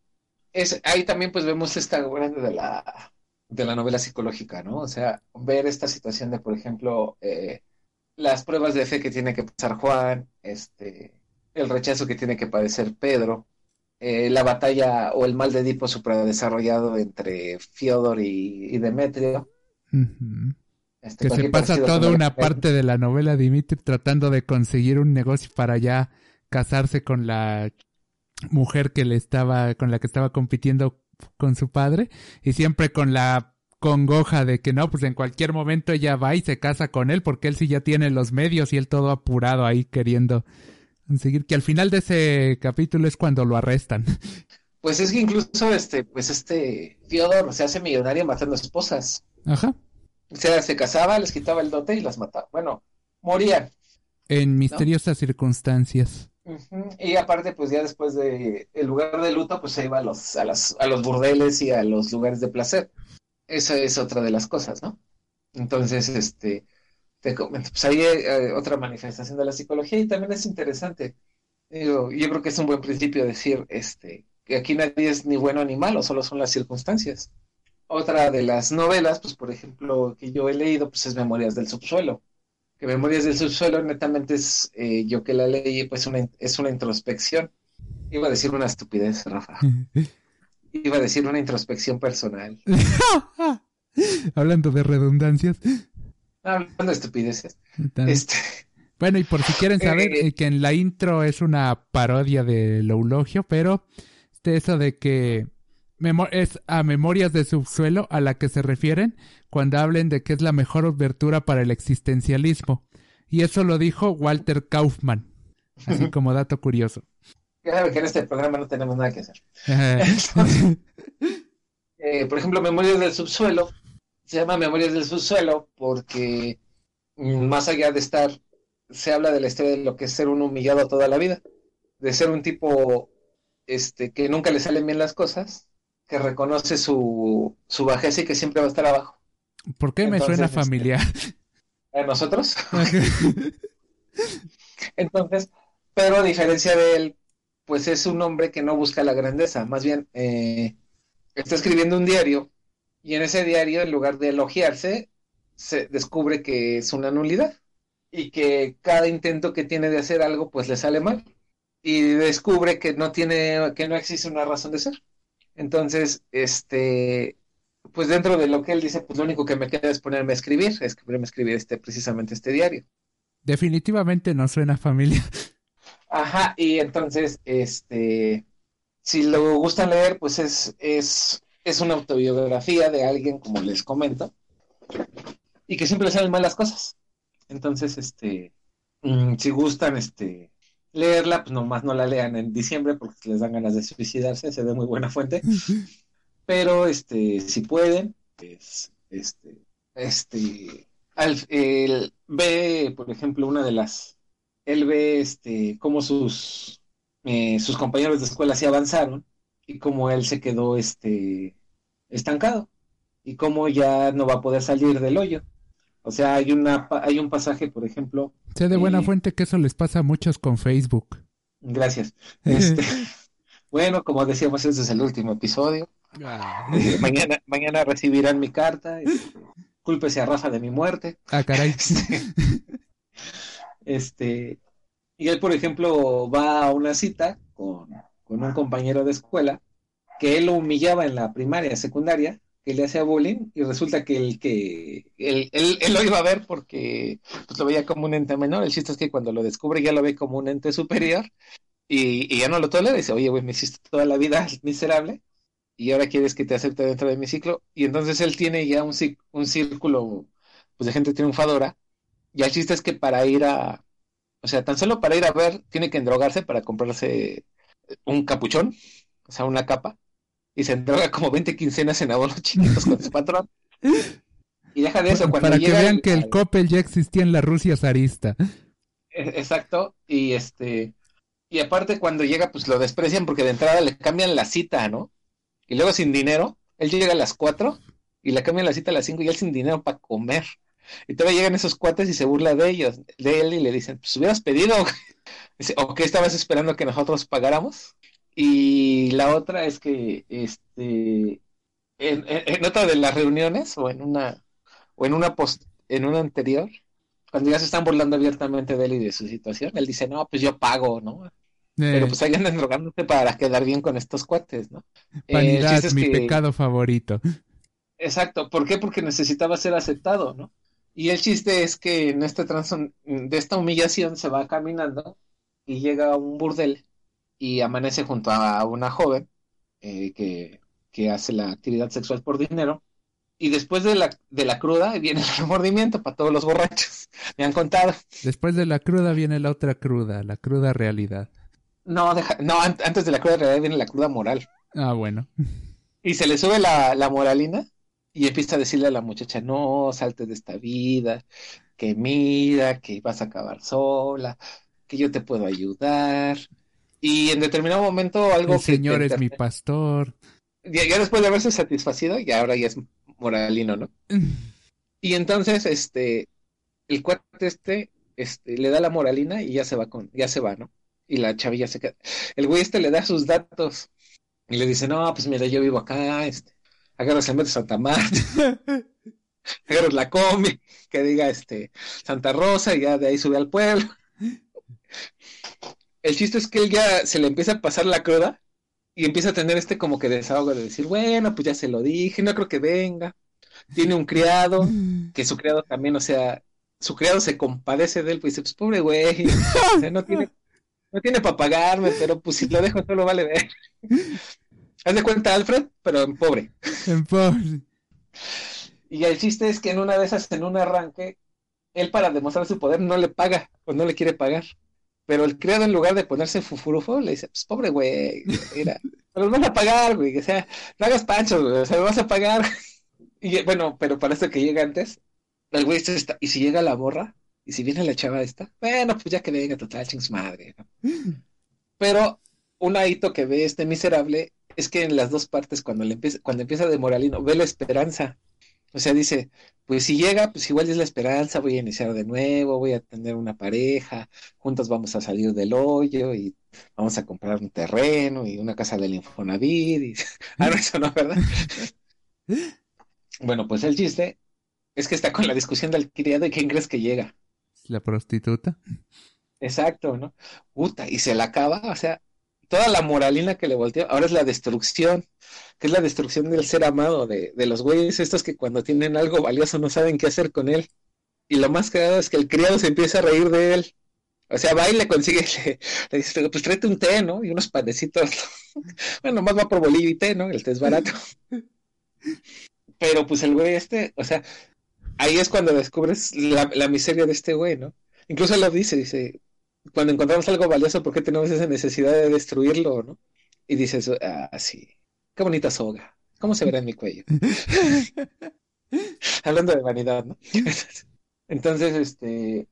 [SPEAKER 4] es, ahí también pues vemos esta grande de la, de la novela psicológica, ¿no? O sea, ver esta situación de, por ejemplo, eh, las pruebas de fe que tiene que pasar Juan, este, el rechazo que tiene que padecer Pedro, eh, la batalla o el mal de Edipo supradesarrollado entre Fiodor y, y Demetrio. Este,
[SPEAKER 3] Que se pasa toda una parte de la novela Dimitri tratando de conseguir un negocio para ya casarse con la mujer que le estaba, con la que estaba compitiendo con su padre, y siempre con la congoja de que no, pues en cualquier momento ella va y se casa con él porque él sí ya tiene los medios y él todo apurado ahí queriendo conseguir que al final de ese capítulo es cuando lo arrestan.
[SPEAKER 4] Pues es que incluso este, pues este Fiodor se hace millonario matando esposas.
[SPEAKER 3] Ajá.
[SPEAKER 4] O sea, se casaba, les quitaba el dote y las mataba. Bueno, morían.
[SPEAKER 3] En misteriosas circunstancias.
[SPEAKER 4] Y aparte, pues ya después de el lugar de luto, pues se iba a los, a las, a los burdeles y a los lugares de placer. Esa es otra de las cosas, ¿no? Entonces, este, te comento, pues ahí hay eh, otra manifestación de la psicología y también es interesante. Yo creo que es un buen principio decir, este, que aquí nadie es ni bueno ni malo, solo son las circunstancias. Otra de las novelas, pues por ejemplo, que yo he leído, pues es Memorias del Subsuelo. Que Memorias del Subsuelo netamente es, eh, yo que la leí, pues una, es una introspección. Iba a decir una estupidez, Rafa. *laughs* Iba a decir una introspección personal. *laughs*
[SPEAKER 3] Hablando de redundancias.
[SPEAKER 4] Hablando de estupideces. Este,
[SPEAKER 3] Bueno, y por si quieren saber,
[SPEAKER 4] Eh,
[SPEAKER 3] que en la intro es una parodia del eulogio, pero este, eso de que es a Memorias de Subsuelo a la que se refieren cuando hablen de que es la mejor obertura para el existencialismo. Y eso lo dijo Walter Kaufman, así *laughs* como dato curioso.
[SPEAKER 4] Claro que en este programa no tenemos nada que hacer. Eh, por ejemplo, Memorias del Subsuelo, se llama Memorias del Subsuelo porque mm, más allá de estar, se habla de la historia de lo que es ser un humillado toda la vida, de ser un tipo este, que nunca le salen bien las cosas, que reconoce su, su bajeza y que siempre va a estar abajo.
[SPEAKER 3] ¿Por qué me suena
[SPEAKER 4] este-
[SPEAKER 3] familiar?
[SPEAKER 4] ¿A nosotros? *laughs* *laughs* Entonces, pero a diferencia de él, pues es un hombre que no busca la grandeza, más bien eh, está escribiendo un diario y en ese diario, en lugar de elogiarse, se descubre que es una nulidad y que cada intento que tiene de hacer algo, pues le sale mal y descubre que no tiene, que no existe una razón de ser. Entonces, este, pues dentro de lo que él dice, pues lo único que me queda es ponerme a escribir, es ponerme a escribir este, precisamente este diario.
[SPEAKER 3] Definitivamente no suena familiar.
[SPEAKER 4] Ajá, y entonces, este, si lo gustan leer, pues es, es, es una autobiografía de alguien, como les comento, y que siempre le salen mal las cosas. Entonces, este, mm, si gustan, este, leerla, pues nomás no la lean en diciembre porque les dan ganas de suicidarse, se ve muy buena fuente. Pero, este, si pueden, pues, este, este, al, ve, por ejemplo, una de las, él ve, este, cómo sus, eh, sus compañeros de escuela se avanzaron y cómo él se quedó, este, estancado y cómo ya no va a poder salir del hoyo. O sea, hay una, hay un pasaje, por ejemplo,
[SPEAKER 3] Sé de buena
[SPEAKER 4] Sí.
[SPEAKER 3] fuente que eso les pasa a muchos con Facebook.
[SPEAKER 4] gracias. *laughs* Este, bueno, como decíamos, este es el último episodio. Eh, mañana, mañana recibirán mi carta. Este, cúlpese a Rafa de mi muerte.
[SPEAKER 3] Ah, caray.
[SPEAKER 4] Este, este, y él, por ejemplo, va a una cita con, con un compañero de escuela que él lo humillaba en la primaria, secundaria, que le hacía bullying, y resulta que el que él, él, él lo iba a ver porque pues, lo veía como un ente menor. El chiste es que cuando lo descubre ya lo ve como un ente superior y, y ya no lo tolera. Dice, oye, güey, me hiciste toda la vida *laughs* miserable y ahora quieres que te acepte dentro de mi ciclo. Y entonces él tiene ya un, un círculo pues, de gente triunfadora. Y el chiste es que para ir a, o sea, tan solo para ir a ver, tiene que endrogarse para comprarse un capuchón, o sea, una capa. Y se endroga como 20 quincenas en abonos *laughs* chiquitos con su patrón. Y deja de eso, cuando
[SPEAKER 3] Para que
[SPEAKER 4] llega
[SPEAKER 3] vean
[SPEAKER 4] al-
[SPEAKER 3] que el Coppel ya existía en la Rusia zarista.
[SPEAKER 4] E- Exacto, y este, y aparte cuando llega, pues lo desprecian porque de entrada le cambian la cita, ¿no? Y luego sin dinero, él llega a las 4 y le cambian la cita a las 5 y él sin dinero para comer. Y todavía llegan esos cuates y se burla de ellos, de él y le dicen, pues hubieras pedido, güey". *laughs* Dice, ¿o qué estabas esperando que nosotros pagáramos? Y la otra es que, este, en, en- en otra de las reuniones o en una, o en una post, en una anterior, cuando ya se están burlando abiertamente de él y de su situación, él dice, no, pues yo pago, ¿no? Pero
[SPEAKER 3] Eh,
[SPEAKER 4] pues ahí andan drogándose para quedar bien con estos cuates, ¿no?
[SPEAKER 3] Vanidad,
[SPEAKER 4] es
[SPEAKER 3] mi
[SPEAKER 4] que-
[SPEAKER 3] pecado favorito.
[SPEAKER 4] Exacto, ¿por qué? Porque necesitaba ser aceptado, ¿no? Y el chiste es que en este trans de esta humillación se va caminando y llega a un burdel y amanece junto a una joven eh, que, que hace la actividad sexual por dinero. Y después de la, de la cruda viene el *laughs* remordimiento para todos los borrachos. Me han contado.
[SPEAKER 3] Después de la cruda viene la otra cruda, la cruda realidad.
[SPEAKER 4] No, deja- no, an- antes de la cruda realidad viene la cruda moral.
[SPEAKER 3] Ah, bueno.
[SPEAKER 4] Y se le sube la, la moralina y empieza a decirle a la muchacha, no, salte de esta vida, que mira, que vas a acabar sola, que yo te puedo ayudar. Y en determinado momento algo
[SPEAKER 3] El
[SPEAKER 4] que
[SPEAKER 3] Señor es mi pastor.
[SPEAKER 4] ya, ya después de haberse satisfacido, y ahora ya es moralino, ¿no? Y entonces, este, el cuate este, este, le da la moralina y ya se va con, ya se va, ¿no? Y la chavilla se queda. El güey este le da sus datos y le dice, no, pues mira, yo vivo acá, este, agarras el metro de Santa Marta, *laughs* agarras la combi, que diga, este, Santa Rosa y ya de ahí sube al pueblo. El chiste es que él ya se le empieza a pasar la cruda y empieza a tener este como que desahogo de decir, bueno, pues ya se lo dije, no creo que venga. Tiene un criado, que su criado también, o sea, su criado se compadece de él, pues dice, pues pobre güey, o no tiene, no tiene para pagarme, pero pues si lo dejo solo vale ver. Haz de cuenta Alfred, pero en pobre.
[SPEAKER 3] En pobre.
[SPEAKER 4] Y el chiste es que en una de esas, en un arranque, él para demostrar su poder no le paga o no le quiere pagar. Pero el criado en lugar de ponerse fufurufo, le dice, pues pobre güey, mira, los vas a pagar, güey, o sea, no hagas panchos, güey, o sea, vas a pagar. Y bueno, pero parece que llega antes, el güey está, y si llega la borra, y si viene la chava esta, bueno, pues ya que venga, total, ching su madre, ¿no? *gasps* Pero un hito que ve este miserable es que en las dos partes, cuando le empieza, cuando empieza de moralino, ve la esperanza. O sea, dice, pues si llega, pues igual es la esperanza, voy a iniciar de nuevo, voy a tener una pareja, juntos vamos a salir del hoyo y vamos a comprar un terreno y una casa del Infonavit. Y... *laughs* Ah, no, eso no, ¿verdad? Bueno, pues el chiste es que está con la discusión del criado y ¿quién crees que llega?
[SPEAKER 3] La prostituta.
[SPEAKER 4] Exacto, ¿no? Puta, y se la acaba, o sea, toda la moralina que le volteó, ahora es la destrucción, que es la destrucción del ser amado, de, de los güeyes estos que cuando tienen algo valioso no saben qué hacer con él. Y lo más cagado es que el criado se empieza a reír de él. O sea, va y le consigue, *laughs* le, le dice, pues tráete un té, ¿no? Y unos panecitos. ¿no? *laughs* Bueno, más va por bolillo y té, ¿no? El té es barato. *laughs* Pero pues el güey este, o sea, ahí es cuando descubres la, la miseria de este güey, ¿no? Incluso lo dice, dice, cuando encontramos algo valioso, ¿por qué tenemos esa necesidad de destruirlo, no? Y dices, ah, sí, qué bonita soga, ¿cómo se verá en mi cuello? *laughs* Hablando de vanidad, ¿no? *laughs* Entonces, este,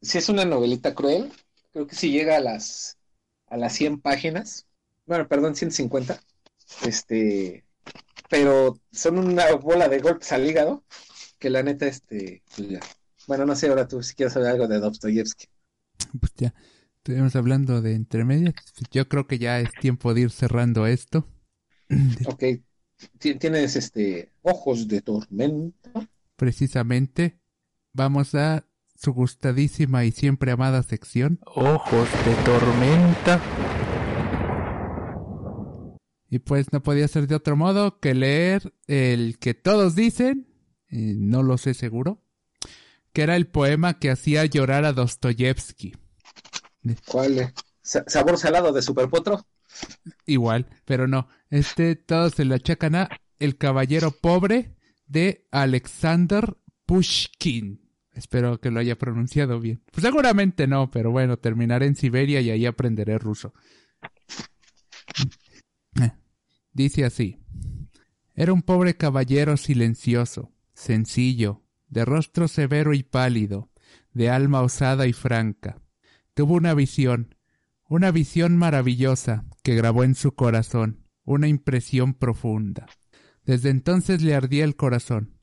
[SPEAKER 4] si es una novelita cruel, creo que si llega a las, a las 100 páginas, bueno, perdón, 150, este, pero son una bola de golpes al hígado, que la neta, este, pues. Bueno, no sé ahora tú si quieres saber algo de Dostoyevsky. *clears throat*
[SPEAKER 3] Pues ya, estuvimos hablando de entremedias. Yo creo que ya es tiempo de ir cerrando esto. *clears throat*
[SPEAKER 4] Ok, ti- tienes este, ojos de tormenta.
[SPEAKER 3] Precisamente, vamos a su gustadísima y siempre amada sección.
[SPEAKER 6] Ojos de tormenta.
[SPEAKER 3] Y pues no podía ser de otro modo que leer el que todos dicen, eh, no lo sé seguro, que era el poema que hacía llorar a Dostoyevsky.
[SPEAKER 4] ¿Cuál? ¿Sabor salado de Superpotro?
[SPEAKER 3] Igual, pero no. Este todos se lo achacan a El Caballero Pobre de Alexander Pushkin. Espero que lo haya pronunciado bien. Pues seguramente no, pero bueno, terminaré en Siberia y ahí aprenderé ruso. Eh, Dice así. Era un pobre caballero silencioso, sencillo, de rostro severo y pálido, de alma osada y franca. Tuvo una visión, una visión maravillosa que grabó en su corazón una impresión profunda. Desde entonces le ardía el corazón.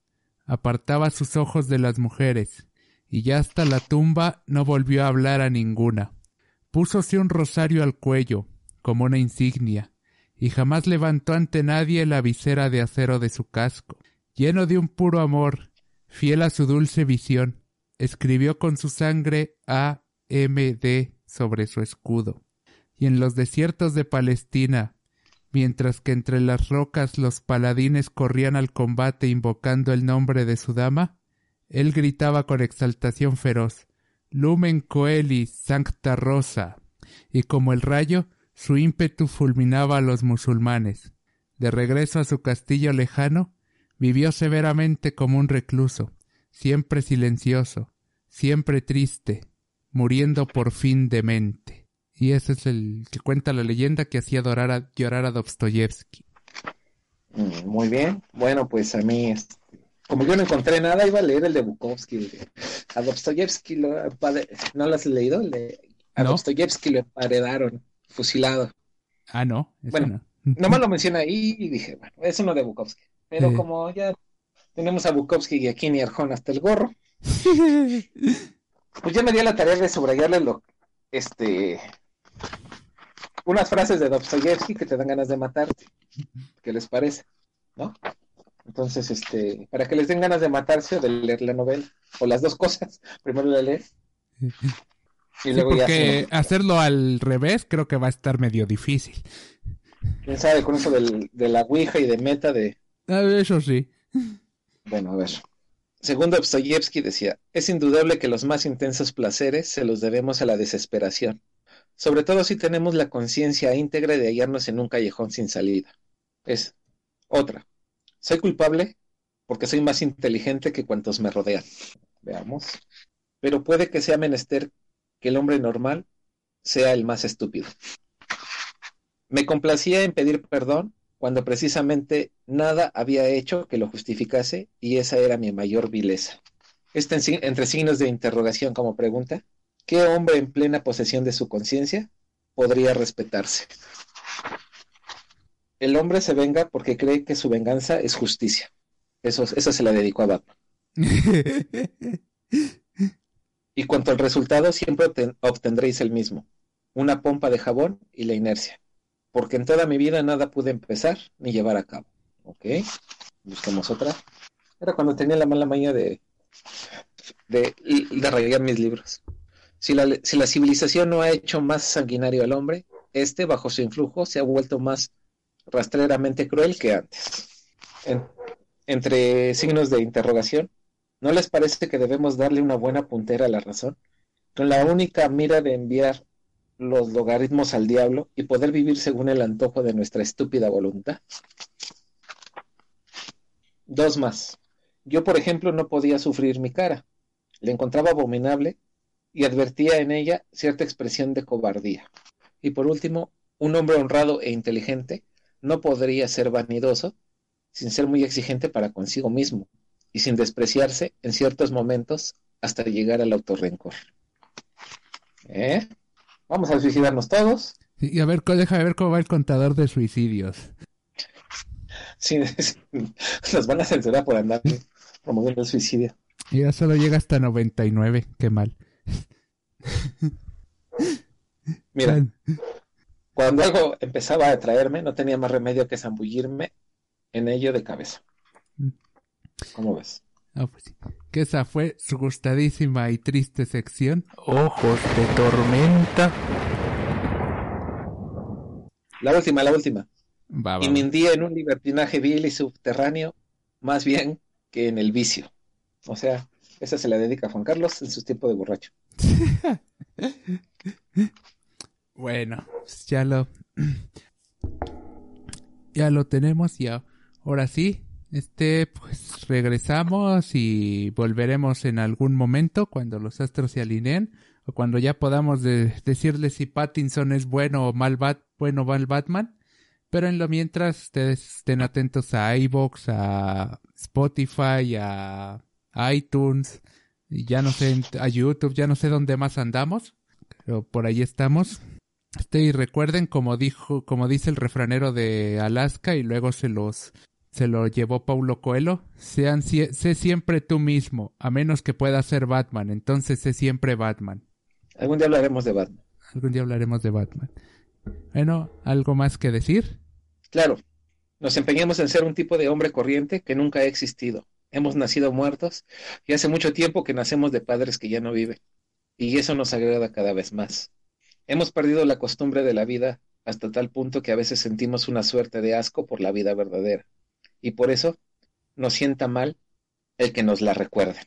[SPEAKER 3] Apartaba sus ojos de las mujeres, y ya hasta la tumba no volvió a hablar a ninguna. Púsose un rosario al cuello, como una insignia, y jamás levantó ante nadie la visera de acero de su casco. Lleno de un puro amor, fiel a su dulce visión, escribió con su sangre A. M. D. sobre su escudo. Y en los desiertos de Palestina, mientras que entre las rocas los paladines corrían al combate invocando el nombre de su dama, él gritaba con exaltación feroz Lumen coeli sancta rosa, y como el rayo, su ímpetu fulminaba a los musulmanes. De regreso a su castillo lejano, vivió severamente como un recluso, siempre silencioso, siempre triste, muriendo por fin demente. Y ese es el que cuenta la leyenda que hacía llorar a, llorar a Dostoyevsky.
[SPEAKER 4] Mm, Muy bien. Bueno, pues a mí, como yo no encontré nada, iba a leer el de Bukowski. A Dostoyevsky lo ¿no lo has leído? Le- A
[SPEAKER 3] No.
[SPEAKER 4] Dostoyevsky lo emparedaron, fusilado.
[SPEAKER 3] Ah, no, eso
[SPEAKER 4] Bueno,
[SPEAKER 3] no.
[SPEAKER 4] Nomás lo menciona ahí y dije, bueno, es uno de Bukowski. Pero como ya Tenemos a Bukowski y a Kini Arjona hasta el gorro. *laughs* Pues ya me di a la tarea de subrayarle lo, este, unas frases de Dostoyevsky que te dan ganas de matarte. ¿Qué les parece? ¿No? Entonces, este, para que les den ganas de matarse o de leer la novela, o las dos cosas, *laughs* primero la lees y
[SPEAKER 3] Sí,
[SPEAKER 4] luego ya
[SPEAKER 3] porque
[SPEAKER 4] se-
[SPEAKER 3] hacerlo al revés creo que va a estar medio difícil.
[SPEAKER 4] quién sabe con eso del, de la Ouija y de meta de,
[SPEAKER 3] Eso sí.
[SPEAKER 4] bueno, a ver. Según Dostoyevsky decía, es indudable que los más intensos placeres se los debemos a la desesperación, sobre todo si tenemos la conciencia íntegra de hallarnos en un callejón sin salida. Es otra. Soy culpable porque soy más inteligente que cuantos me rodean. Veamos. Pero puede que sea menester que el hombre normal sea el más estúpido. Me complacía en pedir perdón cuando precisamente nada había hecho que lo justificase y esa era mi mayor vileza. Este entre signos de interrogación como pregunta, ¿qué hombre en plena posesión de su conciencia podría respetarse? El hombre se venga porque cree que su venganza es justicia. Eso, eso se la dedicó a Batman. *laughs* Y cuanto al resultado, siempre obten- obtendréis el mismo, una pompa de jabón y la inercia, porque en toda mi vida nada pude empezar ni llevar a cabo. Ok, busquemos otra. Era cuando tenía la mala maña de, de, rayar mis libros. Si la, si la civilización no ha hecho más sanguinario al hombre, este, bajo su influjo, se ha vuelto más rastreramente cruel que antes. En- entre signos de interrogación, ¿no les parece que debemos darle una buena puntera a la razón? Con la única mira de enviar los logaritmos al diablo y poder vivir según el antojo de nuestra estúpida voluntad. Dos más. Yo, por ejemplo, no podía sufrir mi cara. La encontraba abominable y advertía en ella cierta expresión de cobardía. Y por último, un hombre honrado e inteligente no podría ser vanidoso sin ser muy exigente para consigo mismo y sin despreciarse en ciertos momentos hasta llegar al autorrencor. ¿Eh? Vamos a suicidarnos todos.
[SPEAKER 3] Y a ver, déjame ver cómo va el contador de suicidios.
[SPEAKER 4] Sí, *laughs* nos van a censurar por andar promoviendo el suicidio.
[SPEAKER 3] Y ya solo llega hasta 99. Qué mal.
[SPEAKER 4] Mira, cuando algo empezaba a atraerme, no tenía más remedio que zambullirme en ello de cabeza. ¿Cómo ves?
[SPEAKER 3] Ah, pues sí. Que esa fue su gustadísima y triste sección.
[SPEAKER 6] Ojos de tormenta.
[SPEAKER 4] La última, la última.
[SPEAKER 3] Va, va,
[SPEAKER 4] Y me hundía en un libertinaje vil y subterráneo, más bien que en el vicio. O sea, esa se la dedica a Juan Carlos en sus tiempos de borracho. *laughs*
[SPEAKER 3] Bueno, pues ya lo. *clears throat* Ya lo tenemos y ahora sí. Este, pues regresamos y volveremos en algún momento cuando los astros se alineen o cuando ya podamos de- decirles si Pattinson es bueno o mal Bat, bueno o mal Batman. Pero en lo mientras ustedes estén atentos a iVoox, a Spotify, a iTunes, y ya no sé, a YouTube, ya no sé dónde más andamos, pero por ahí estamos. Este, y recuerden, como dijo, como dice el refranero de Alaska y luego se los se lo llevó Paulo Coelho, sean sé siempre tú mismo, a menos que puedas ser Batman, entonces sé siempre Batman.
[SPEAKER 4] Algún día hablaremos de Batman.
[SPEAKER 3] Algún día hablaremos de Batman. Bueno, ¿algo más que decir?
[SPEAKER 4] Claro, nos empeñamos en ser un tipo de hombre corriente que nunca ha existido. Hemos nacido muertos y hace mucho tiempo que nacemos de padres que ya no viven. Y eso nos agrada cada vez más. Hemos perdido la costumbre de la vida hasta tal punto que a veces sentimos una suerte de asco por la vida verdadera. Y por eso nos sienta mal el que nos la recuerde.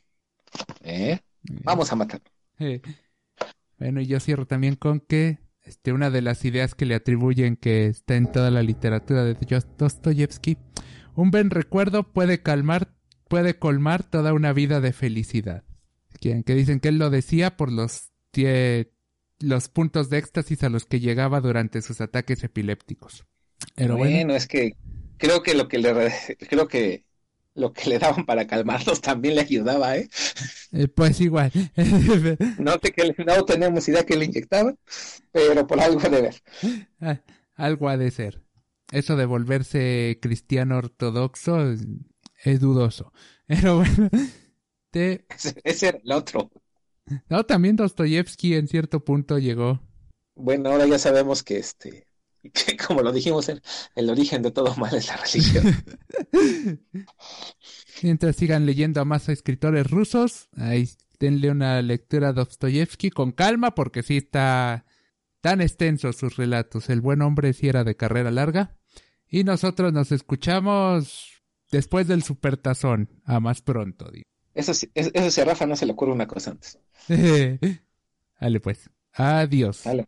[SPEAKER 4] ¿Eh? Vamos a matar.
[SPEAKER 3] Eh, Bueno, y yo cierro también con que este, una de las ideas que le atribuyen que está en toda la literatura de Dost- Dostoyevsky, un buen recuerdo puede calmar, puede colmar toda una vida de felicidad. Que, que dicen que él lo decía por los, tie- los puntos de éxtasis a los que llegaba durante sus ataques epilépticos. Pero
[SPEAKER 4] bueno,
[SPEAKER 3] bueno,
[SPEAKER 4] es que creo que lo que le re- *laughs* creo que lo que le daban para calmarlos también le ayudaba, ¿eh?
[SPEAKER 3] eh, pues igual. *laughs*
[SPEAKER 4] No, que no tenemos idea que le inyectaban, pero por algo de ver.
[SPEAKER 3] Ah, Algo ha de ser. Eso de volverse cristiano ortodoxo es dudoso. *laughs* Pero bueno, te...
[SPEAKER 4] Ese, ese era el otro.
[SPEAKER 3] No, también Dostoyevsky en cierto punto llegó.
[SPEAKER 4] Bueno, ahora ya sabemos que este, *laughs* como lo dijimos, el, el origen de todo mal es la religión. *laughs*
[SPEAKER 3] Mientras sigan leyendo a más escritores rusos, ahí denle una lectura a Dostoyevsky con calma porque sí está tan extenso sus relatos. El buen hombre sí era de carrera larga. Y nosotros nos escuchamos después del supertazón. A más pronto. digo.
[SPEAKER 4] Eso sí, eso eso sí, a Rafa no se le ocurre una cosa antes. *laughs*
[SPEAKER 3] Dale pues. Adiós.
[SPEAKER 4] Dale.